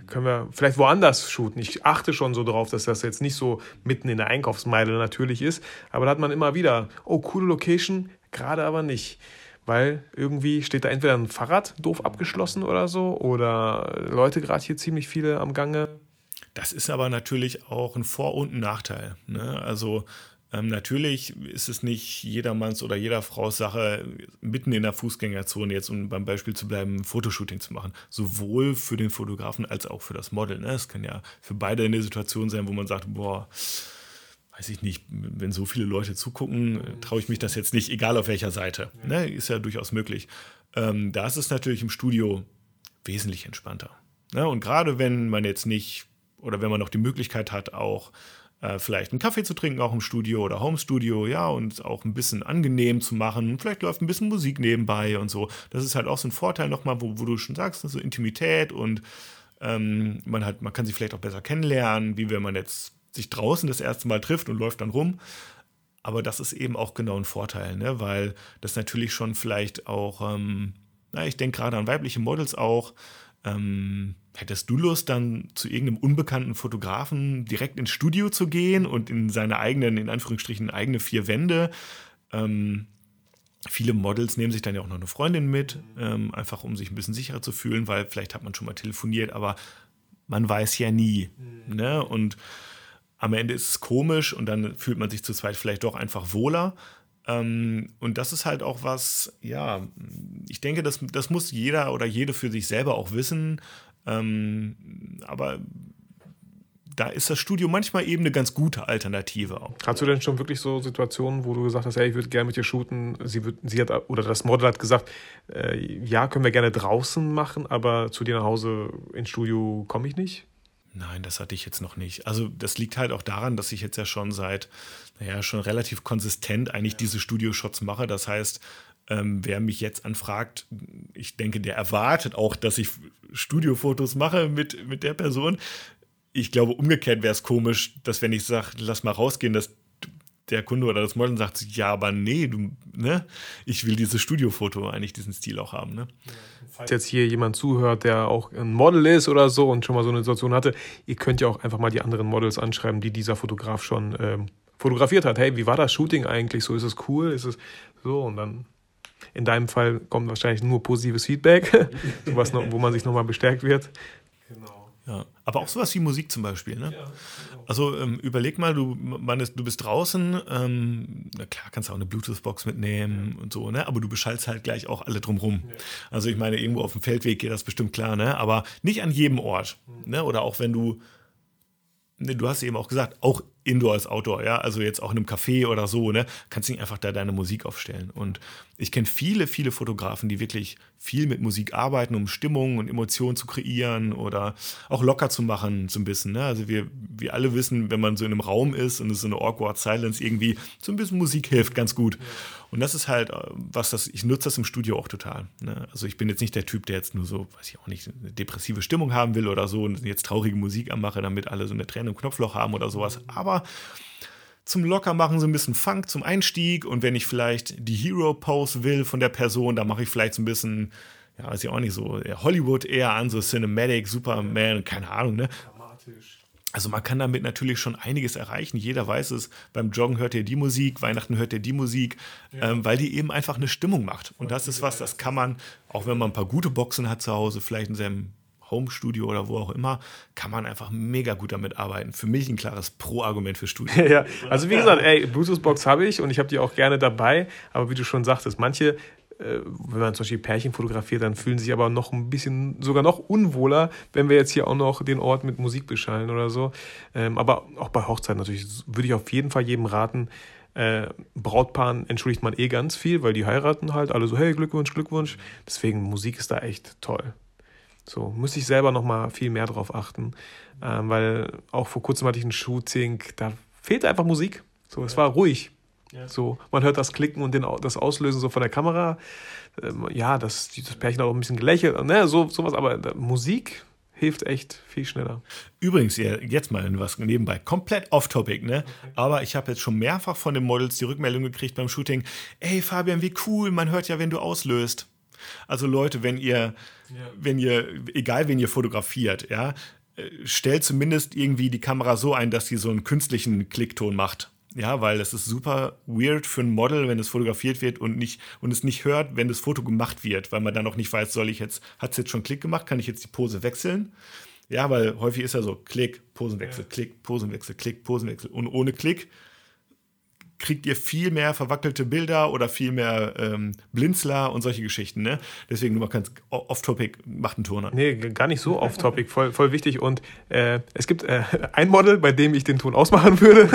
können wir vielleicht woanders shooten. Ich achte schon so drauf, dass das jetzt nicht so mitten in der Einkaufsmeile natürlich ist, aber da hat man immer wieder, oh, coole Location, gerade aber nicht. Weil irgendwie steht da entweder ein Fahrrad doof abgeschlossen oder so, oder Leute gerade hier ziemlich viele am Gange. Das ist aber natürlich auch ein Vor- und ein Nachteil. Ne? Also ähm, natürlich ist es nicht jedermanns oder jeder Frau's Sache, mitten in der Fußgängerzone jetzt, um beim Beispiel zu bleiben, ein Fotoshooting zu machen. Sowohl für den Fotografen als auch für das Model. Ne? Es kann ja für beide eine Situation sein, wo man sagt, boah, weiß ich nicht, wenn so viele Leute zugucken, traue ich mich das jetzt nicht, egal auf welcher Seite. Ne? Ist ja durchaus möglich. Ähm, da ist es natürlich im Studio wesentlich entspannter. Ne? Und gerade wenn man jetzt nicht oder wenn man noch die Möglichkeit hat, auch äh, vielleicht einen Kaffee zu trinken, auch im Studio oder Homestudio, ja, und auch ein bisschen angenehm zu machen. Vielleicht läuft ein bisschen Musik nebenbei und so. Das ist halt auch so ein Vorteil nochmal, wo, wo du schon sagst, so Intimität und ähm, man, hat, man kann sich vielleicht auch besser kennenlernen, wie wenn man jetzt sich draußen das erste Mal trifft und läuft dann rum. Aber das ist eben auch genau ein Vorteil, ne? weil das natürlich schon vielleicht auch, ähm, na, ich denke gerade an weibliche Models auch, ähm, hättest du Lust, dann zu irgendeinem unbekannten Fotografen direkt ins Studio zu gehen und in seine eigenen, in Anführungsstrichen, eigene vier Wände? Ähm, viele Models nehmen sich dann ja auch noch eine Freundin mit, ähm, einfach um sich ein bisschen sicherer zu fühlen, weil vielleicht hat man schon mal telefoniert, aber man weiß ja nie. Mhm. Ne? Und am Ende ist es komisch und dann fühlt man sich zu zweit vielleicht doch einfach wohler. Ähm, und das ist halt auch was, ja, ich denke, das, das muss jeder oder jede für sich selber auch wissen. Ähm, aber da ist das Studio manchmal eben eine ganz gute Alternative auch. Hast du denn schon wirklich so Situationen, wo du gesagt hast, hey, ich würde gerne mit dir shooten? Sie, wird, sie hat oder das Model hat gesagt, äh, ja, können wir gerne draußen machen, aber zu dir nach Hause ins Studio komme ich nicht? Nein, das hatte ich jetzt noch nicht. Also das liegt halt auch daran, dass ich jetzt ja schon seit, naja, schon relativ konsistent eigentlich diese Studio-Shots mache. Das heißt, ähm, wer mich jetzt anfragt, ich denke, der erwartet auch, dass ich Studiofotos mache mit, mit der Person. Ich glaube, umgekehrt wäre es komisch, dass wenn ich sage, lass mal rausgehen, dass der Kunde oder das Model sagt, ja, aber nee, du, ne, ich will dieses Studiofoto eigentlich diesen Stil auch haben, ne. Falls jetzt hier jemand zuhört, der auch ein Model ist oder so und schon mal so eine Situation hatte, ihr könnt ja auch einfach mal die anderen Models anschreiben, die dieser Fotograf schon ähm, fotografiert hat. Hey, wie war das Shooting eigentlich? So ist es cool, ist es so und dann in deinem Fall kommt wahrscheinlich nur positives Feedback, was noch, wo man sich nochmal bestärkt wird. Ja, aber auch sowas wie Musik zum Beispiel. Ne? Ja, genau. Also ähm, überleg mal, du, man ist, du bist draußen, ähm, na klar kannst du auch eine Bluetooth-Box mitnehmen ja. und so, ne? aber du beschallst halt gleich auch alle drumrum. Ja. Also ich meine, irgendwo auf dem Feldweg geht das bestimmt klar, ne? aber nicht an jedem Ort. Mhm. Ne? Oder auch wenn du, ne, du hast eben auch gesagt, auch Indoor als Outdoor, ja, also jetzt auch in einem Café oder so, ne, kannst du nicht einfach da deine Musik aufstellen. Und ich kenne viele, viele Fotografen, die wirklich viel mit Musik arbeiten, um Stimmung und Emotionen zu kreieren oder auch locker zu machen, so ein bisschen. Ne? Also wir, wir alle wissen, wenn man so in einem Raum ist und es ist so eine awkward Silence irgendwie, so ein bisschen Musik hilft ganz gut. Ja. Und das ist halt, äh, was das, ich nutze das im Studio auch total. Ne? Also ich bin jetzt nicht der Typ, der jetzt nur so, weiß ich auch nicht, eine depressive Stimmung haben will oder so und jetzt traurige Musik anmache, damit alle so eine Träne im Knopfloch haben oder sowas. Aber zum Lockermachen so ein bisschen Funk zum Einstieg und wenn ich vielleicht die Hero-Pose will von der Person, dann mache ich vielleicht so ein bisschen, ja, weiß ich auch nicht so, Hollywood eher an, so Cinematic, Superman, keine Ahnung, ne? Dramatisch. Also man kann damit natürlich schon einiges erreichen. Jeder weiß es. Beim Joggen hört ihr die Musik, Weihnachten hört ihr die Musik, ja. ähm, weil die eben einfach eine Stimmung macht. Und das ist was, das kann man, auch wenn man ein paar gute Boxen hat zu Hause, vielleicht in seinem Home-Studio oder wo auch immer, kann man einfach mega gut damit arbeiten. Für mich ein klares Pro-Argument für Studio. ja, also wie gesagt, ey, Bluetooth-Box habe ich und ich habe die auch gerne dabei. Aber wie du schon sagtest, manche wenn man zum Beispiel Pärchen fotografiert, dann fühlen sich aber noch ein bisschen, sogar noch unwohler, wenn wir jetzt hier auch noch den Ort mit Musik beschallen oder so. Ähm, aber auch bei Hochzeiten natürlich würde ich auf jeden Fall jedem raten, äh, Brautpaaren entschuldigt man eh ganz viel, weil die heiraten halt, alle so, hey, Glückwunsch, Glückwunsch. Deswegen, Musik ist da echt toll. So, muss ich selber nochmal viel mehr drauf achten, ähm, weil auch vor kurzem hatte ich ein Shooting, da fehlte einfach Musik. So, es war ruhig. Ja. So, man hört das Klicken und den, das Auslösen so von der Kamera. Ähm, ja, das, das Pärchen hat auch ein bisschen gelächelt, ne, so, sowas, aber Musik hilft echt viel schneller. Übrigens, jetzt mal was nebenbei, komplett off-topic, ne? Okay. Aber ich habe jetzt schon mehrfach von den Models die Rückmeldung gekriegt beim Shooting: Ey, Fabian, wie cool, man hört ja, wenn du auslöst. Also Leute, wenn ihr, ja. wenn ihr, egal wen ihr fotografiert, ja, äh, stellt zumindest irgendwie die Kamera so ein, dass sie so einen künstlichen Klickton macht. Ja, weil es ist super weird für ein Model, wenn es fotografiert wird und nicht und es nicht hört, wenn das Foto gemacht wird, weil man dann noch nicht weiß, soll ich jetzt, hat es jetzt schon Klick gemacht, kann ich jetzt die Pose wechseln? Ja, weil häufig ist ja so Klick, Posenwechsel, ja. Klick, Posenwechsel, Klick, Posenwechsel. Und ohne Klick kriegt ihr viel mehr verwackelte Bilder oder viel mehr ähm, Blinzler und solche Geschichten. Ne? Deswegen nur mal ganz off-topic, macht einen Turner. Nee, gar nicht so off-topic, voll, voll wichtig. Und äh, es gibt äh, ein Model, bei dem ich den Ton ausmachen würde.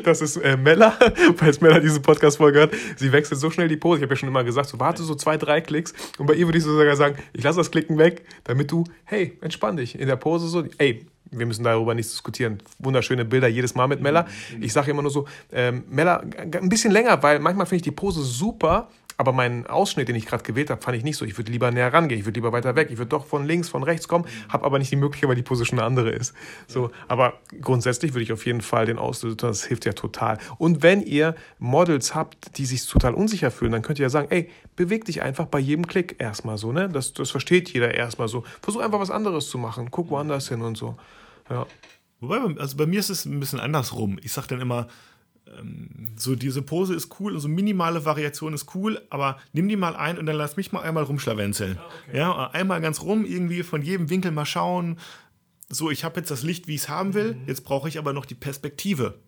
das ist äh, Mella, falls Mella diese Podcast-Folge hat. Sie wechselt so schnell die Pose. Ich habe ja schon immer gesagt, so warte so zwei, drei Klicks. Und bei ihr würde ich so sogar sagen, ich lasse das Klicken weg, damit du, hey, entspann dich in der Pose so, ey, wir müssen darüber nicht diskutieren. Wunderschöne Bilder jedes Mal mit Mella. Ich sage immer nur so, ähm, Mella, ein bisschen länger, weil manchmal finde ich die Pose super, aber meinen Ausschnitt, den ich gerade gewählt habe, fand ich nicht so. Ich würde lieber näher rangehen, ich würde lieber weiter weg, ich würde doch von links, von rechts kommen, habe aber nicht die Möglichkeit, weil die Pose schon eine andere ist. So, aber grundsätzlich würde ich auf jeden Fall den auslösen, das hilft ja total. Und wenn ihr Models habt, die sich total unsicher fühlen, dann könnt ihr ja sagen, ey, beweg dich einfach bei jedem Klick erstmal so, ne? Das, das versteht jeder erstmal so. Versuch einfach was anderes zu machen, guck woanders hin und so. Ja. Wobei, also bei mir ist es ein bisschen andersrum. Ich sage dann immer, so diese Pose ist cool, also minimale Variation ist cool, aber nimm die mal ein und dann lass mich mal einmal rumschlawenzeln. Ah, okay. Ja, einmal ganz rum, irgendwie von jedem Winkel mal schauen. So, ich habe jetzt das Licht, wie ich es haben will, mhm. jetzt brauche ich aber noch die Perspektive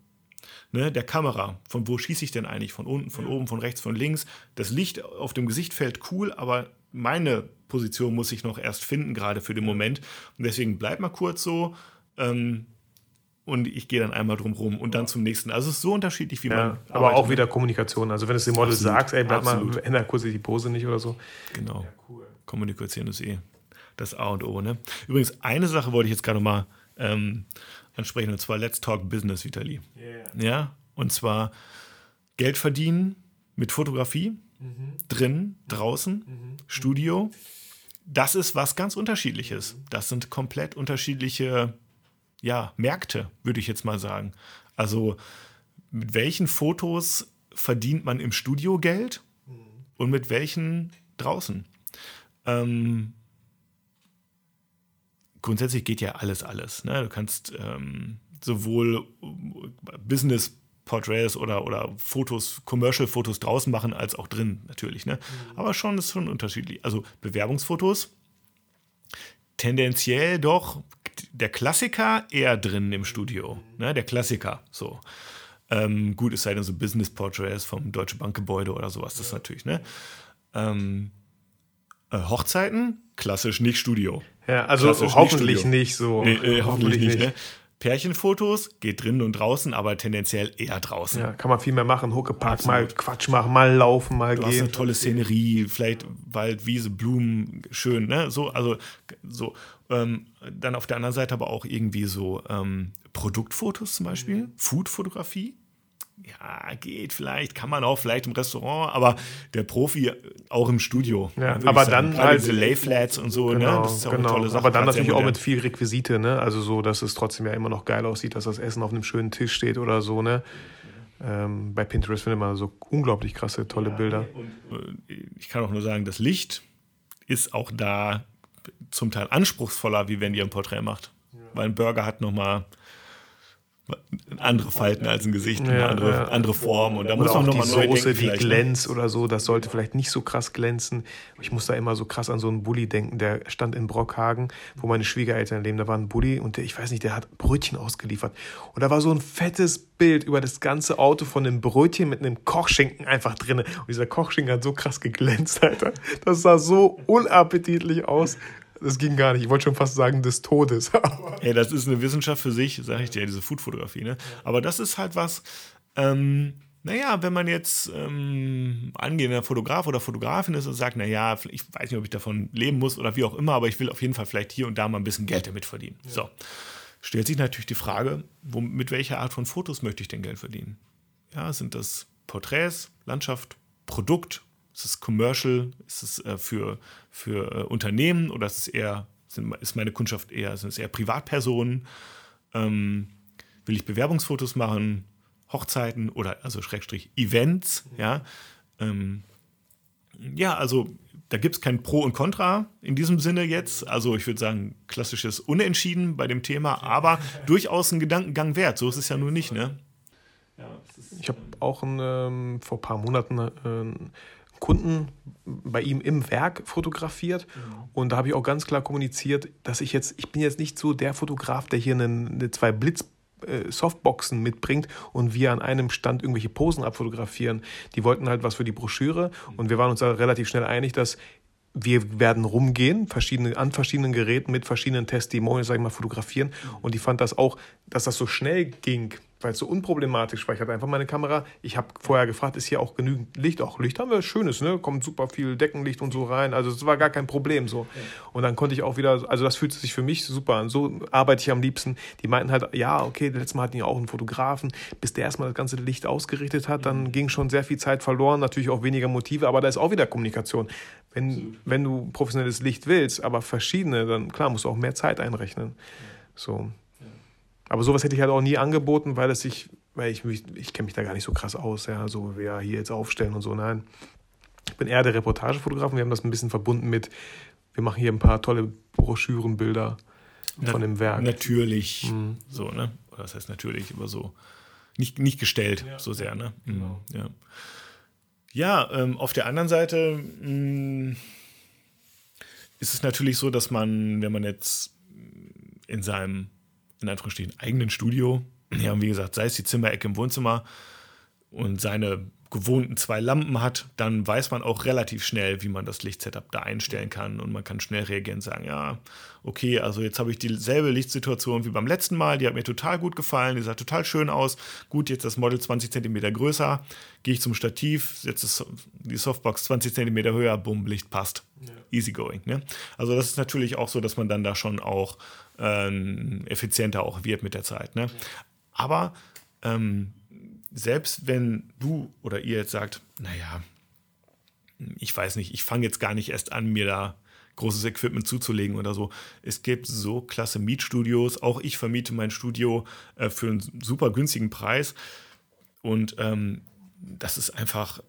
ne, der Kamera. Von wo schieße ich denn eigentlich? Von unten, von ja. oben, von rechts, von links. Das Licht auf dem Gesicht fällt cool, aber meine Position muss ich noch erst finden, gerade für den Moment. Und deswegen bleib mal kurz so ähm, und ich gehe dann einmal drum rum und dann zum nächsten. Also es ist so unterschiedlich, wie ja, man. Aber auch wieder Kommunikation. Also wenn es dem Model Absolut. sagst, ey, bleib Absolut. mal, ändere kurz die Pose nicht oder so. Genau. Ja, cool. Kommunikation ist eh das A und O. Ne? Übrigens, eine Sache wollte ich jetzt gerade mal ähm, ansprechen, und zwar Let's Talk Business, Vitali. Yeah. Ja, und zwar Geld verdienen mit Fotografie, mhm. drin, draußen, mhm. Studio. Das ist was ganz Unterschiedliches. Das sind komplett unterschiedliche ja, Märkte, würde ich jetzt mal sagen. Also mit welchen Fotos verdient man im Studio Geld und mit welchen draußen? Ähm, grundsätzlich geht ja alles, alles. Ne? Du kannst ähm, sowohl Business Portraits oder, oder Fotos, Commercial-Fotos draußen machen, als auch drin natürlich. Ne? Mhm. Aber schon ist schon unterschiedlich. Also Bewerbungsfotos tendenziell doch der Klassiker eher drin im Studio. Ne? Der Klassiker, so. Ähm, gut, es sei denn so Business Portraits vom Deutsche Bankgebäude oder sowas, das ja. natürlich, ne? Ähm, äh, Hochzeiten, klassisch nicht Studio. Ja, also klassisch hoffentlich nicht, nicht so. Nee, äh, hoffentlich, hoffentlich, nicht, ne? Pärchenfotos geht drinnen und draußen, aber tendenziell eher draußen. Ja, kann man viel mehr machen. Huckepark, mal Quatsch machen, mal laufen, mal Du gehen. hast eine tolle Szenerie, vielleicht Wald, Wiese, Blumen, schön, ne? So, also so. Ähm, dann auf der anderen Seite aber auch irgendwie so ähm, Produktfotos zum Beispiel, Mhm. Foodfotografie. Ja, geht vielleicht, kann man auch vielleicht im Restaurant, aber der Profi auch im Studio. Ja, würde aber sagen. dann Gerade halt- diese Layflats und so, ne? Genau, Das ist ja auch genau. eine tolle Sache. Aber dann natürlich auch mit viel Requisite, ne? Also so, dass es trotzdem ja immer noch geil aussieht, dass das Essen auf einem schönen Tisch steht oder so, ne? Ähm, bei Pinterest findet man so unglaublich krasse, tolle Bilder. Und, äh, ich kann auch nur sagen, das Licht ist auch da zum Teil anspruchsvoller, wie wenn ihr ein Porträt macht. Weil ein Burger hat nochmal andere Falten als ein Gesicht, eine Ja, andere, ja. andere Form. Und da muss man auch die nochmal neu Soße, denken die ne? glänzt oder so, das sollte vielleicht nicht so krass glänzen. Ich muss da immer so krass an so einen Bulli denken, der stand in Brockhagen, wo meine Schwiegereltern leben. Da war ein Bulli und der, ich weiß nicht, der hat Brötchen ausgeliefert. Und da war so ein fettes Bild über das ganze Auto von einem Brötchen mit einem Kochschinken einfach drin. Und dieser Kochschinken hat so krass geglänzt, Alter. Das sah so unappetitlich aus. Das ging gar nicht. Ich wollte schon fast sagen, des Todes. Ey, das ist eine Wissenschaft für sich, sage ich dir, diese Foodfotografie. Ne? Aber das ist halt was, ähm, naja, wenn man jetzt ähm, angehender Fotograf oder Fotografin ist und sagt, naja, ich weiß nicht, ob ich davon leben muss oder wie auch immer, aber ich will auf jeden Fall vielleicht hier und da mal ein bisschen Geld damit verdienen. So. Stellt sich natürlich die Frage, wo, mit welcher Art von Fotos möchte ich denn Geld verdienen? Ja, sind das Porträts, Landschaft, Produkt? Ist es Commercial? Ist es äh, für, für äh, Unternehmen oder ist es eher, sind, ist meine Kundschaft eher, sind es eher Privatpersonen? Ähm, will ich Bewerbungsfotos machen, Hochzeiten oder also Schrägstrich Events, ja. Ähm, ja, also da gibt es kein Pro und Contra in diesem Sinne jetzt. Also ich würde sagen, klassisches Unentschieden bei dem Thema, aber durchaus ein Gedankengang wert. So ist es ja nur nicht, ne? Ich habe auch einen, ähm, vor ein paar Monaten äh, Kunden bei ihm im Werk fotografiert und da habe ich auch ganz klar kommuniziert, dass ich jetzt, ich bin jetzt nicht so der Fotograf, der hier einen, eine zwei Blitz äh, Softboxen mitbringt und wir an einem Stand irgendwelche Posen abfotografieren. Die wollten halt was für die Broschüre und wir waren uns da relativ schnell einig, dass wir werden rumgehen, verschiedene, an verschiedenen Geräten mit verschiedenen Testimonials, sag ich mal, fotografieren. Und ich fand das auch, dass das so schnell ging, weil es so unproblematisch war. Ich hatte einfach meine Kamera. Ich habe vorher gefragt, ist hier auch genügend Licht? Auch Licht haben wir, schönes, ne? Kommt super viel Deckenlicht und so rein. Also es war gar kein Problem so. Und dann konnte ich auch wieder, also das fühlte sich für mich super an. So arbeite ich am liebsten. Die meinten halt, ja, okay, letztes Mal hatten die auch einen Fotografen. Bis der erstmal das ganze Licht ausgerichtet hat, dann ging schon sehr viel Zeit verloren. Natürlich auch weniger Motive, aber da ist auch wieder Kommunikation. Wenn, wenn du professionelles Licht willst, aber verschiedene, dann klar musst du auch mehr Zeit einrechnen. So. Aber sowas hätte ich halt auch nie angeboten, weil es sich, weil ich mich, ich kenne mich da gar nicht so krass aus, ja, so wer hier jetzt aufstellen und so. Nein. Ich bin eher der Reportagefotograf und wir haben das ein bisschen verbunden mit, wir machen hier ein paar tolle Broschürenbilder von dem Werk. Natürlich, so, ne? Oder das heißt natürlich, aber so nicht, nicht gestellt so sehr, ne? Mhm, Ja, ja ähm, auf der anderen Seite mh, ist es natürlich so, dass man, wenn man jetzt in seinem, in Anführungsstrichen, eigenen Studio, ja, wie gesagt, sei es die Zimmerecke im Wohnzimmer und seine gewohnten zwei Lampen hat, dann weiß man auch relativ schnell, wie man das Lichtsetup da einstellen kann und man kann schnell reagieren und sagen, ja, okay, also jetzt habe ich dieselbe Lichtsituation wie beim letzten Mal, die hat mir total gut gefallen, die sah total schön aus. Gut, jetzt das Model 20 cm größer, gehe ich zum Stativ, setze die Softbox 20 cm höher, bumm, Licht passt. Easy going. Ne? Also das ist natürlich auch so, dass man dann da schon auch ähm, effizienter auch wird mit der Zeit. Ne? Aber ähm, selbst wenn du oder ihr jetzt sagt, naja, ich weiß nicht, ich fange jetzt gar nicht erst an, mir da großes Equipment zuzulegen oder so. Es gibt so klasse Mietstudios. Auch ich vermiete mein Studio äh, für einen super günstigen Preis. Und ähm, das ist einfach,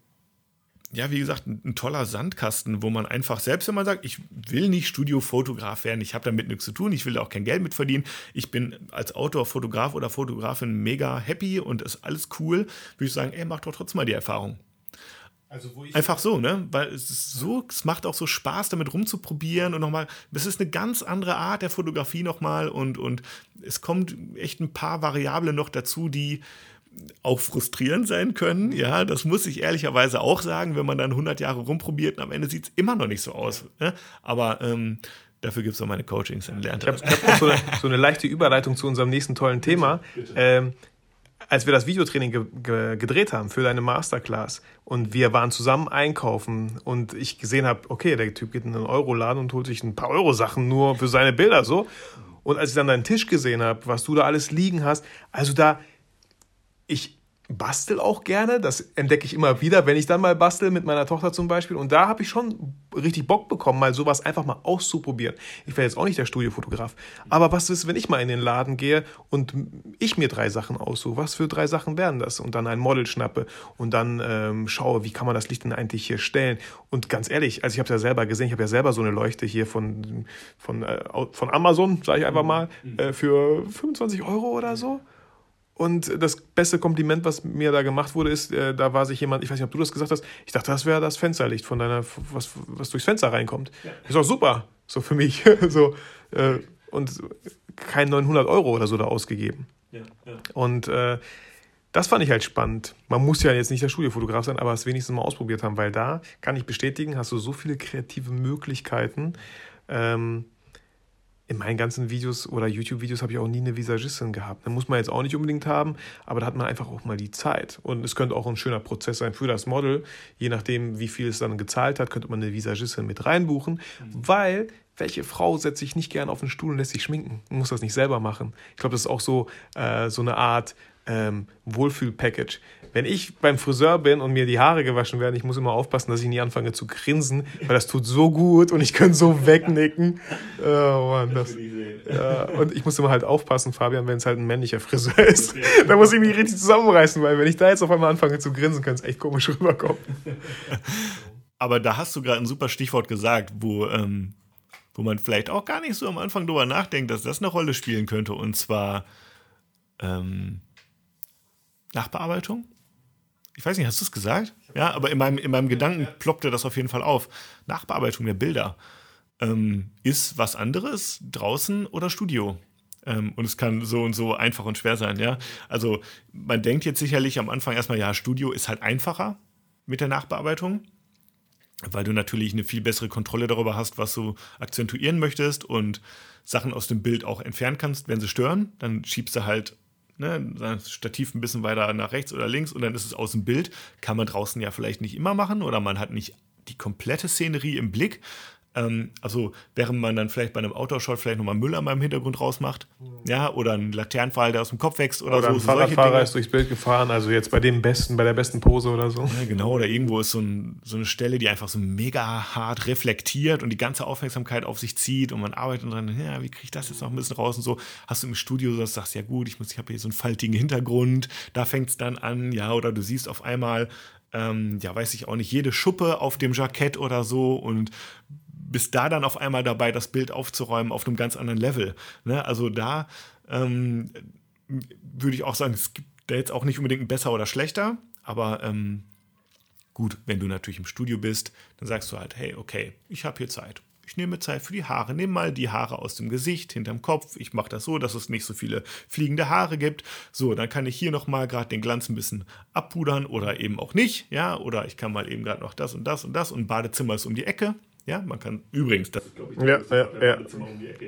ja, wie gesagt, ein, ein toller Sandkasten, wo man einfach, selbst wenn man sagt, ich will nicht Studiofotograf werden, ich habe damit nichts zu tun, ich will da auch kein Geld mit verdienen, ich bin als Autor, Fotograf oder Fotografin mega happy und ist alles cool, würde ich sagen, ey, mach doch trotzdem mal die Erfahrung. Einfach so, ne? Weil es ist so, es macht auch so Spaß, damit rumzuprobieren und nochmal, das ist eine ganz andere Art der Fotografie nochmal und, und es kommt echt ein paar Variablen noch dazu, die auch frustrierend sein können. Ja, das muss ich ehrlicherweise auch sagen, wenn man dann 100 Jahre rumprobiert und am Ende sieht es immer noch nicht so aus. Ne? Aber ähm, Dafür gibt es auch meine Coachings. Dann lernt ich habe hab so eine, so eine, leichte Überleitung zu unserem nächsten tollen Thema. Ähm, als wir das Videotraining ge ge gedreht haben für deine Masterclass und wir waren zusammen einkaufen und ich gesehen habe, okay, der Typ geht in einen Euroladen und holt sich ein paar Euro-Sachen nur für seine Bilder so. Und als ich dann deinen Tisch gesehen habe, was du da alles liegen hast, also da, ich, bastel auch gerne. Das entdecke ich immer wieder, wenn ich dann mal bastel mit meiner Tochter zum Beispiel. Und da habe ich schon richtig Bock bekommen, mal sowas einfach mal auszuprobieren. Ich wäre jetzt auch nicht der Studiofotograf. Aber was ist, wenn ich mal in den Laden gehe und ich mir drei Sachen aussuche? Was für drei Sachen wären das? Und dann ein Model schnappe und dann ähm, schaue, wie kann man das Licht denn eigentlich hier stellen? Und ganz ehrlich, also ich habe es ja selber gesehen, ich habe ja selber so eine Leuchte hier von, von, äh, von Amazon, sage ich einfach mal, äh, für 25 Euro oder so. Und das beste Kompliment, was mir da gemacht wurde, ist, äh, da war sich jemand, ich weiß nicht, ob du das gesagt hast, ich dachte, das wäre das Fensterlicht von deiner, was, was durchs Fenster reinkommt. Ja. Ist auch super, so für mich. so, äh, und kein 900 Euro oder so da ausgegeben. Ja, ja. Und äh, das fand ich halt spannend. Man muss ja jetzt nicht der Studiofotograf sein, aber es wenigstens mal ausprobiert haben, weil da kann ich bestätigen, hast du so viele kreative Möglichkeiten. Ähm, in meinen ganzen Videos oder YouTube-Videos habe ich auch nie eine Visagistin gehabt. Da muss man jetzt auch nicht unbedingt haben, aber da hat man einfach auch mal die Zeit. Und es könnte auch ein schöner Prozess sein für das Model. Je nachdem, wie viel es dann gezahlt hat, könnte man eine Visagistin mit reinbuchen, mhm. weil welche Frau setzt sich nicht gern auf den Stuhl und lässt sich schminken? Muss das nicht selber machen. Ich glaube, das ist auch so, äh, so eine Art ähm, Wohlfühl-Package. Wenn ich beim Friseur bin und mir die Haare gewaschen werden, ich muss immer aufpassen, dass ich nie anfange zu grinsen, weil das tut so gut und ich kann so wegnicken. Oh Mann, das, ja, und ich muss immer halt aufpassen, Fabian, wenn es halt ein männlicher Friseur ist. da muss ich mich richtig zusammenreißen, weil wenn ich da jetzt auf einmal anfange zu grinsen, kann es echt komisch rüberkommen. Aber da hast du gerade ein super Stichwort gesagt, wo, ähm, wo man vielleicht auch gar nicht so am Anfang drüber nachdenkt, dass das eine Rolle spielen könnte. Und zwar ähm, Nachbearbeitung? Ich weiß nicht, hast du es gesagt? Ja, aber in meinem, in meinem Gedanken ploppte das auf jeden Fall auf. Nachbearbeitung der Bilder ähm, ist was anderes draußen oder Studio. Ähm, und es kann so und so einfach und schwer sein, ja. Also man denkt jetzt sicherlich am Anfang erstmal, ja, Studio ist halt einfacher mit der Nachbearbeitung, weil du natürlich eine viel bessere Kontrolle darüber hast, was du akzentuieren möchtest und Sachen aus dem Bild auch entfernen kannst, wenn sie stören. Dann schiebst du halt ne, das Stativ ein bisschen weiter nach rechts oder links und dann ist es aus dem Bild. Kann man draußen ja vielleicht nicht immer machen oder man hat nicht die komplette Szenerie im Blick. Ähm, also während man dann vielleicht bei einem Outdoor-Shot vielleicht nochmal Müll an meinem Hintergrund rausmacht, mhm. ja, oder ein Laternenpfahl, der aus dem Kopf wächst oder, oder so. Ein Fahrradfahrer ist durchs Bild gefahren, also jetzt bei dem besten, bei der besten Pose oder so. Ja, genau, oder irgendwo ist so, ein, so, eine Stelle, die einfach so mega hart reflektiert und die ganze Aufmerksamkeit auf sich zieht und man arbeitet dran, ja, wie kriege ich das jetzt noch ein bisschen raus und so. Hast du im Studio so, sagst, ja gut, ich, ich habe hier so einen faltigen Hintergrund, da fängt es dann an, ja, oder du siehst auf einmal ähm, ja, weiß ich auch nicht, jede Schuppe auf dem Jackett oder so und bist da dann auf einmal dabei, das Bild aufzuräumen auf einem ganz anderen Level. Ne? Also da ähm, würde ich auch sagen, es gibt da jetzt auch nicht unbedingt ein besser oder schlechter, aber ähm, gut, wenn du natürlich im Studio bist, dann sagst du halt, hey, okay, ich habe hier Zeit. Ich nehme Zeit für die Haare. Nimm mal die Haare aus dem Gesicht, hinterm Kopf. Ich mache das so, dass es nicht so viele fliegende Haare gibt. So, dann kann ich hier nochmal gerade den Glanz ein bisschen abpudern oder eben auch nicht. Ja, oder ich kann mal eben gerade noch das und das und das und Badezimmer ist um die Ecke. Ja, man kann übrigens, das ist, glaube ich, ja, ja, ja.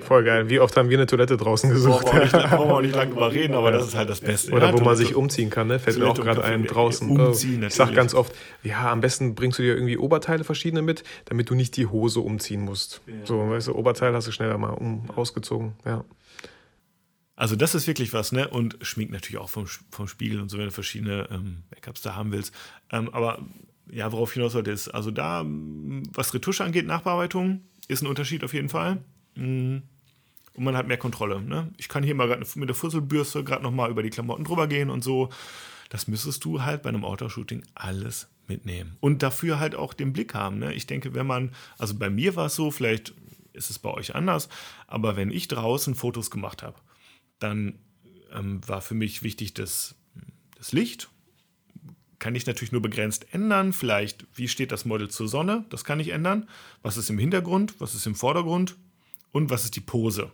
Voll geil. Wie oft haben wir eine Toilette draußen gesucht? Brauchen wir nicht, brauchen wir auch nicht lange drüber reden, aber das ist halt das Beste. Oder ja, wo man sich umziehen kann, ne? Fällt mir auch gerade ein draußen. Umziehen, oh, ich sag ganz oft, ja, am besten bringst du dir irgendwie Oberteile verschiedene mit, damit du nicht die Hose umziehen musst. So, weißt du, Oberteil hast du schneller mal um, ausgezogen, ja. Also das ist wirklich was, ne? Und schminkt natürlich auch vom, vom Spiegel und so, wenn du verschiedene ähm, Backups da haben willst. Ähm, aber ja, worauf hinaus sollte ist, also da, was Retusche angeht, Nachbearbeitung, ist ein Unterschied auf jeden Fall. Mm. Und man hat mehr Kontrolle. Ne? Ich kann hier mal mit der Fusselbürste gerade nochmal über die Klamotten drüber gehen und so. Das müsstest du halt bei einem Outdoor-Shooting alles mitnehmen. Und dafür halt auch den Blick haben. Ne? Ich denke, wenn man, also bei mir war es so, vielleicht ist es bei euch anders, aber wenn ich draußen Fotos gemacht habe, dann ähm, war für mich wichtig das, das Licht kann ich natürlich nur begrenzt ändern. Vielleicht, wie steht das Model zur Sonne? Das kann ich ändern. Was ist im Hintergrund? Was ist im Vordergrund? Und was ist die Pose?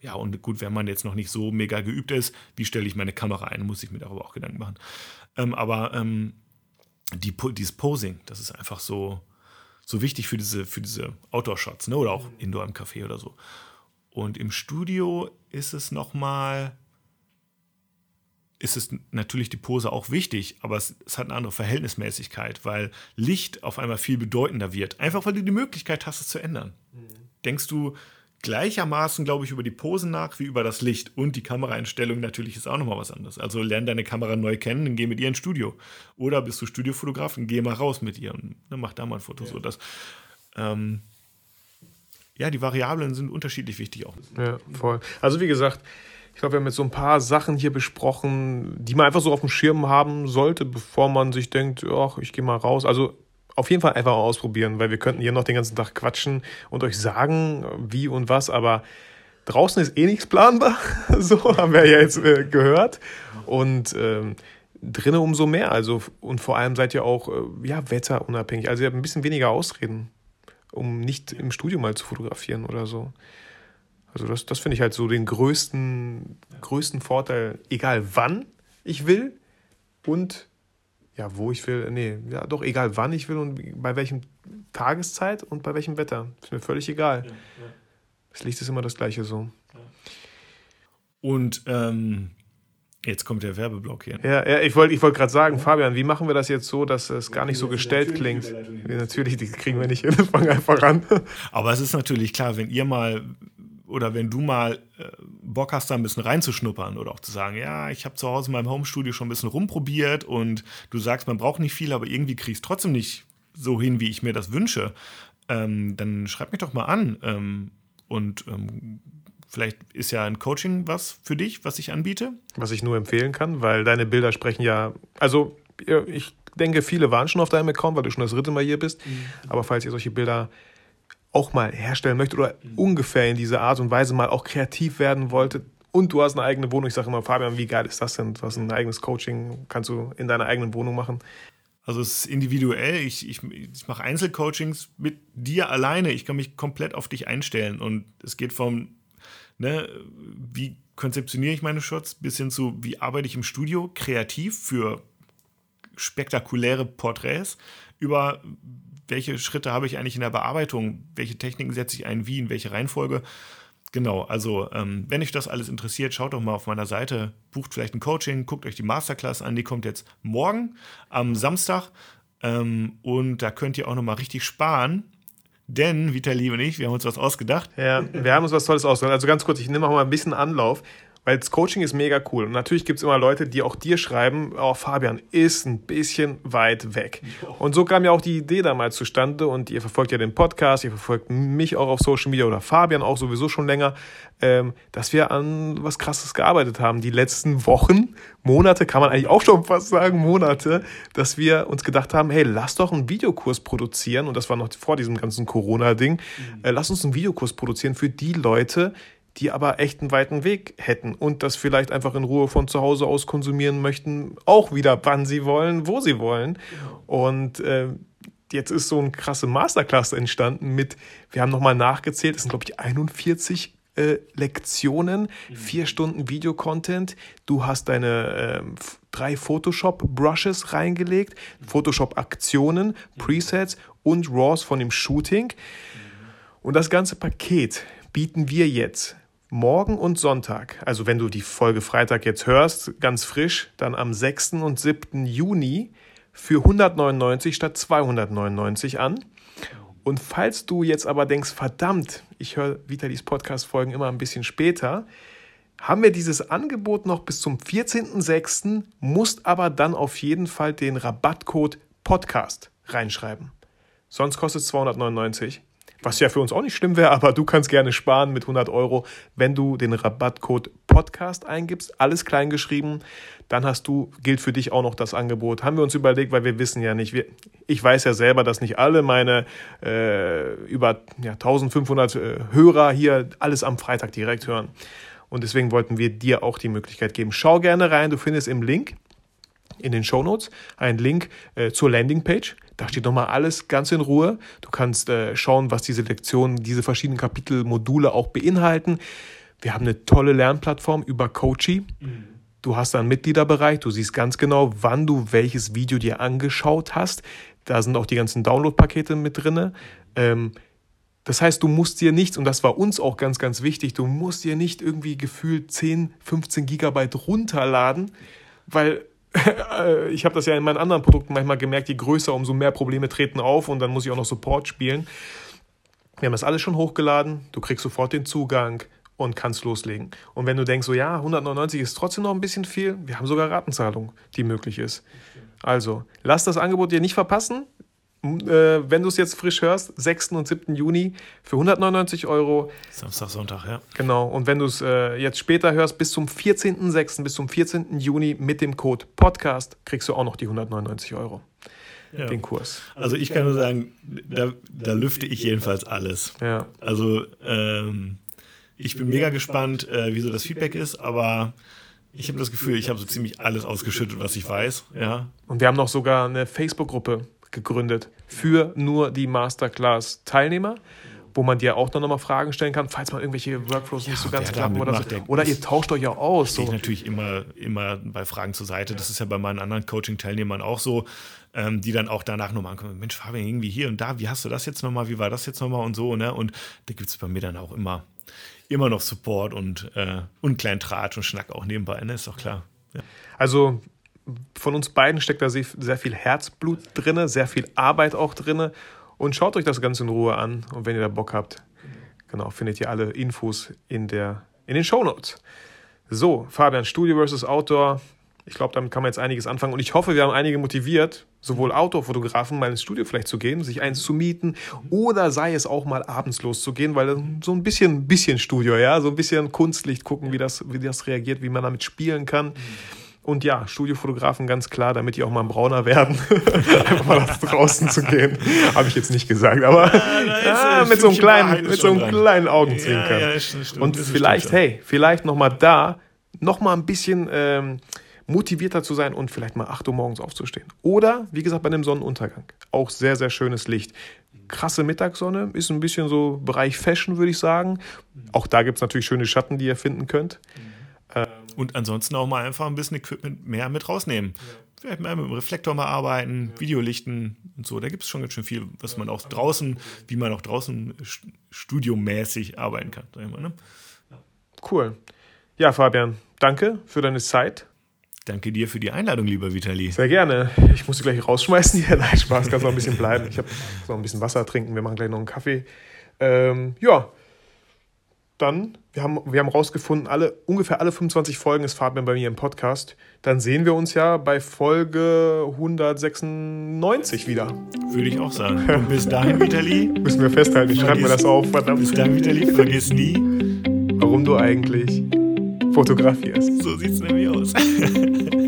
Ja, und gut, wenn man jetzt noch nicht so mega geübt ist, wie stelle ich meine Kamera ein, muss ich mir darüber auch Gedanken machen. Ähm, aber ähm, die, dieses Posing, das ist einfach so, so wichtig für diese, für diese Outdoor-Shots, ne? Oder auch Indoor im Café oder so. Und im Studio ist es nochmal, ist es natürlich die Pose auch wichtig, aber es, es, hat eine andere Verhältnismäßigkeit, weil Licht auf einmal viel bedeutender wird. Einfach weil du die Möglichkeit hast, es zu ändern. Mhm. Denkst du gleichermaßen, glaube ich, über die Posen nach wie über das Licht und die Kameraeinstellung natürlich ist auch nochmal was anderes. Also lern deine Kamera neu kennen und geh mit ihr ins Studio. Oder bist du Studiofotograf und geh mal raus mit ihr und ne, mach da mal ein Foto. Ja. So, dass, ähm, ja, die Variablen sind unterschiedlich wichtig auch. Ja, voll. Also wie gesagt, ich glaube, wir haben jetzt so ein paar Sachen hier besprochen, die man einfach so auf dem Schirm haben sollte, bevor man sich denkt, ach, ich gehe mal raus. Also auf jeden Fall einfach ausprobieren, weil wir könnten hier noch den ganzen Tag quatschen und euch sagen, wie und was, aber draußen ist eh nichts planbar. so haben wir ja jetzt äh, gehört. Und ähm, drinnen umso mehr. Also, und vor allem seid ihr auch äh, ja, wetterunabhängig. Also ihr habt ein bisschen weniger Ausreden, um nicht im Studio mal zu fotografieren oder so. Also das, das finde ich halt so den größten, größten Vorteil, egal wann ich will und ja, wo ich will, nee, ja doch, egal wann ich will und bei welchem Tageszeit und bei welchem Wetter. Ist mir völlig egal. Ja, ja. Das Licht ist immer das gleiche so. Und ähm, jetzt kommt der Werbeblock hier. Ja, ja ich wollte ich wollt gerade sagen, Fabian, wie machen wir das jetzt so, dass es gar nicht so gestellt klingt? Natürlich, die kriegen wir nicht hin, fangen einfach an. Aber es ist natürlich klar, wenn ihr mal oder wenn du mal äh, Bock hast, da ein bisschen reinzuschnuppern oder auch zu sagen, ja, ich habe zu Hause in meinem Homestudio schon ein bisschen rumprobiert und du sagst, man braucht nicht viel, aber irgendwie kriegst trotzdem nicht so hin, wie ich mir das wünsche, ähm, dann schreib mich doch mal an. Ähm, und ähm, vielleicht ist ja ein Coaching was für dich, was ich anbiete. Was ich nur empfehlen kann, weil deine Bilder sprechen ja, also ich denke, viele waren schon auf deinem Account, weil du schon das dritte Mal hier bist. Mhm. Aber falls ihr solche Bilder auch mal herstellen möchtet oder mhm. ungefähr in dieser Art und Weise mal auch kreativ werden wolltet und du hast eine eigene Wohnung, ich sage immer, Fabian, wie geil ist das denn? Du hast ein eigenes Coaching, kannst du in deiner eigenen Wohnung machen. Also es ist individuell. Ich, ich, ich mache Einzelcoachings mit dir alleine. Ich kann mich komplett auf dich einstellen. Und es geht vom, ne, wie konzeptioniere ich meine Shots, bis hin zu, wie arbeite ich im Studio kreativ für spektakuläre Porträts, über welche Schritte habe ich eigentlich in der Bearbeitung, welche Techniken setze ich ein, wie, in welche Reihenfolge. Genau, also ähm, wenn euch das alles interessiert, schaut doch mal auf meiner Seite, bucht vielleicht ein Coaching, guckt euch die Masterclass an, die kommt jetzt morgen am Samstag ähm, und da könnt ihr auch nochmal richtig sparen. Denn, Vitali und ich, wir haben uns was ausgedacht. Ja, wir haben uns was Tolles ausgedacht. Also ganz kurz, ich nehme auch mal ein bisschen Anlauf. Weil das Coaching ist mega cool. Und natürlich gibt es immer Leute, die auch dir schreiben, oh Fabian, ist ein bisschen weit weg. Und so kam ja auch die Idee damals zustande. Und ihr verfolgt ja den Podcast, ihr verfolgt mich auch auf Social Media oder Fabian auch sowieso schon länger, ähm, dass wir an was Krasses gearbeitet haben. Die letzten Wochen, Monate, kann man eigentlich auch schon fast sagen, Monate, dass wir uns gedacht haben, hey, lass doch einen Videokurs produzieren. Und das war noch vor diesem ganzen Corona-Ding. Mhm. Äh, lass uns einen Videokurs produzieren für die Leute, die aber echt einen weiten Weg hätten und das vielleicht einfach in Ruhe von zu Hause aus konsumieren möchten, auch wieder wann sie wollen, wo sie wollen. Und äh, jetzt ist so ein krasse Masterclass entstanden mit, wir haben nochmal nachgezählt, es sind glaube ich 41 äh, Lektionen, mhm. vier Stunden Videocontent. Du hast deine äh, drei Photoshop-Brushes reingelegt, Photoshop-Aktionen, mhm. Presets und RAWs von dem Shooting. Mhm. Und das ganze Paket bieten wir jetzt morgen und Sonntag, also wenn du die Folge Freitag jetzt hörst, ganz frisch, dann am 6. und 7. Juni für 199 statt 299 an. Und falls du jetzt aber denkst, verdammt, ich höre Vitalis Podcast-Folgen immer ein bisschen später, haben wir dieses Angebot noch bis zum 14.06., musst aber dann auf jeden Fall den Rabattcode Podcast reinschreiben. Sonst kostet es 299. Was ja für uns auch nicht schlimm wäre, aber du kannst gerne sparen mit 100 Euro, wenn du den Rabattcode Podcast eingibst, alles klein geschrieben. Dann hast du, gilt für dich auch noch das Angebot. Haben wir uns überlegt, weil wir wissen ja nicht, wir, ich weiß ja selber, dass nicht alle meine äh, über ja, 1500 äh, Hörer hier alles am Freitag direkt hören. Und deswegen wollten wir dir auch die Möglichkeit geben. Schau gerne rein, du findest im Link in den Show Notes einen Link äh, zur Landingpage. Da steht nochmal alles ganz in Ruhe. Du kannst äh, schauen, was diese Lektionen, diese verschiedenen Kapitelmodule auch beinhalten. Wir haben eine tolle Lernplattform über Coachy. Mhm. Du hast einen Mitgliederbereich, du siehst ganz genau, wann du welches Video dir angeschaut hast, Da sind auch die ganzen Download-Pakete mit drin. Ähm, das heißt, du musst dir nichts, und das war uns auch ganz, ganz wichtig, du musst dir nicht irgendwie gefühlt 10, 15 Gigabyte runterladen, weil ich habe das ja in meinen anderen Produkten manchmal gemerkt, je größer, umso mehr Probleme treten auf und dann muss ich auch noch Support spielen. Wir haben das alles schon hochgeladen, du kriegst sofort den Zugang und kannst loslegen. Und wenn du denkst, so ja, 199 ist trotzdem noch ein bisschen viel, wir haben sogar Ratenzahlung, die möglich ist. Also, lass das Angebot dir nicht verpassen. Äh, wenn du es jetzt frisch hörst, 6. und 7. Juni für 199 Euro. Samstag, Sonntag, ja. Genau. Und wenn du es äh, jetzt später hörst, bis zum 14.06., bis zum 14. Juni mit dem Code Podcast kriegst du auch noch die 199 Euro. Ja. Den Kurs. Also ich kann nur sagen, da, da lüfte ich jedenfalls alles. Ja. Also ähm, ich bin mega gespannt, äh, wie so das Feedback ist, aber ich habe das Gefühl, ich habe so ziemlich alles ausgeschüttet, was ich weiß. Ja. Und wir haben noch sogar eine Facebook-Gruppe gegründet für nur die Masterclass-Teilnehmer wo man dir auch noch mal Fragen stellen kann, falls man irgendwelche Workflows ja, nicht so ganz klappen oder so. Oder ihr tauscht euch ja aus. So. Ich natürlich immer, immer bei Fragen zur Seite. Das ist ja bei meinen anderen Coaching-Teilnehmern auch so, ähm, die dann auch danach nochmal ankommen, Mensch, Fabian, irgendwie hier und da, wie hast du das jetzt nochmal, wie war das jetzt nochmal und so, ne? Und da gibt es bei mir dann auch immer, immer noch Support und, äh, und kleinen Tratsch und Schnack auch nebenbei, ne? Ist doch klar. Ja. Also von uns beiden steckt da sehr, viel Herzblut drin, sehr viel Arbeit auch drin. Und schaut euch das Ganze in Ruhe an. Und wenn ihr da Bock habt, genau, findet ihr alle Infos in, der, in den Show Notes. So, Fabian, Studio versus Outdoor. Ich glaube, damit kann man jetzt einiges anfangen. Und ich hoffe, wir haben einige motiviert, sowohl Outdoor-Fotografen mal ins Studio vielleicht zu gehen, sich eins zu mieten oder sei es auch mal abends loszugehen, weil so ein bisschen, bisschen Studio, ja, so ein bisschen Kunstlicht gucken, wie das, wie das reagiert, wie man damit spielen kann. Und ja, Studiofotografen ganz klar, damit die auch mal ein brauner werden, einfach mal nach draußen zu gehen. Habe ich jetzt nicht gesagt, aber ja, mit, so einem kleinen, mit so einem kleinen Augenzwinkern. Ja, ja, Und vielleicht, hey, vielleicht nochmal da, nochmal ein bisschen ähm, motivierter zu sein und vielleicht mal 8 Uhr morgens aufzustehen. Oder, wie gesagt, bei einem Sonnenuntergang. Auch sehr, sehr schönes Licht. Krasse Mittagssonne, ist ein bisschen so Bereich Fashion, würde ich sagen. Auch da gibt es natürlich schöne Schatten, die ihr finden könnt. Ähm, und ansonsten auch mal einfach ein bisschen Equipment mehr mit rausnehmen. Ja. Vielleicht mal mit dem Reflektor mal arbeiten, ja. Videolichten und so. Da gibt es schon ganz schön viel, was man auch draußen, wie man auch draußen studiomäßig arbeiten kann. Mal, ne? Cool. Ja, Fabian, danke für deine Zeit. Danke dir für die Einladung, lieber Vitali. Sehr gerne. Ich muss dich gleich rausschmeißen hier. Nein, Spaß, kannst noch ein bisschen bleiben. Ich habe noch ein bisschen Wasser trinken. Wir machen gleich noch einen Kaffee. Ähm, ja, dann, wir haben, wir haben rausgefunden, alle, ungefähr alle 25 Folgen ist Fabian bei mir im Podcast. Dann sehen wir uns ja bei Folge 196 wieder. Würde ich auch sagen. Und bis dahin, Vitali. Müssen wir festhalten, ich schreibe mir das auf, verdammt. Bis dahin, Vitali, vergiss nie, warum du eigentlich fotografierst. So sieht es nämlich aus.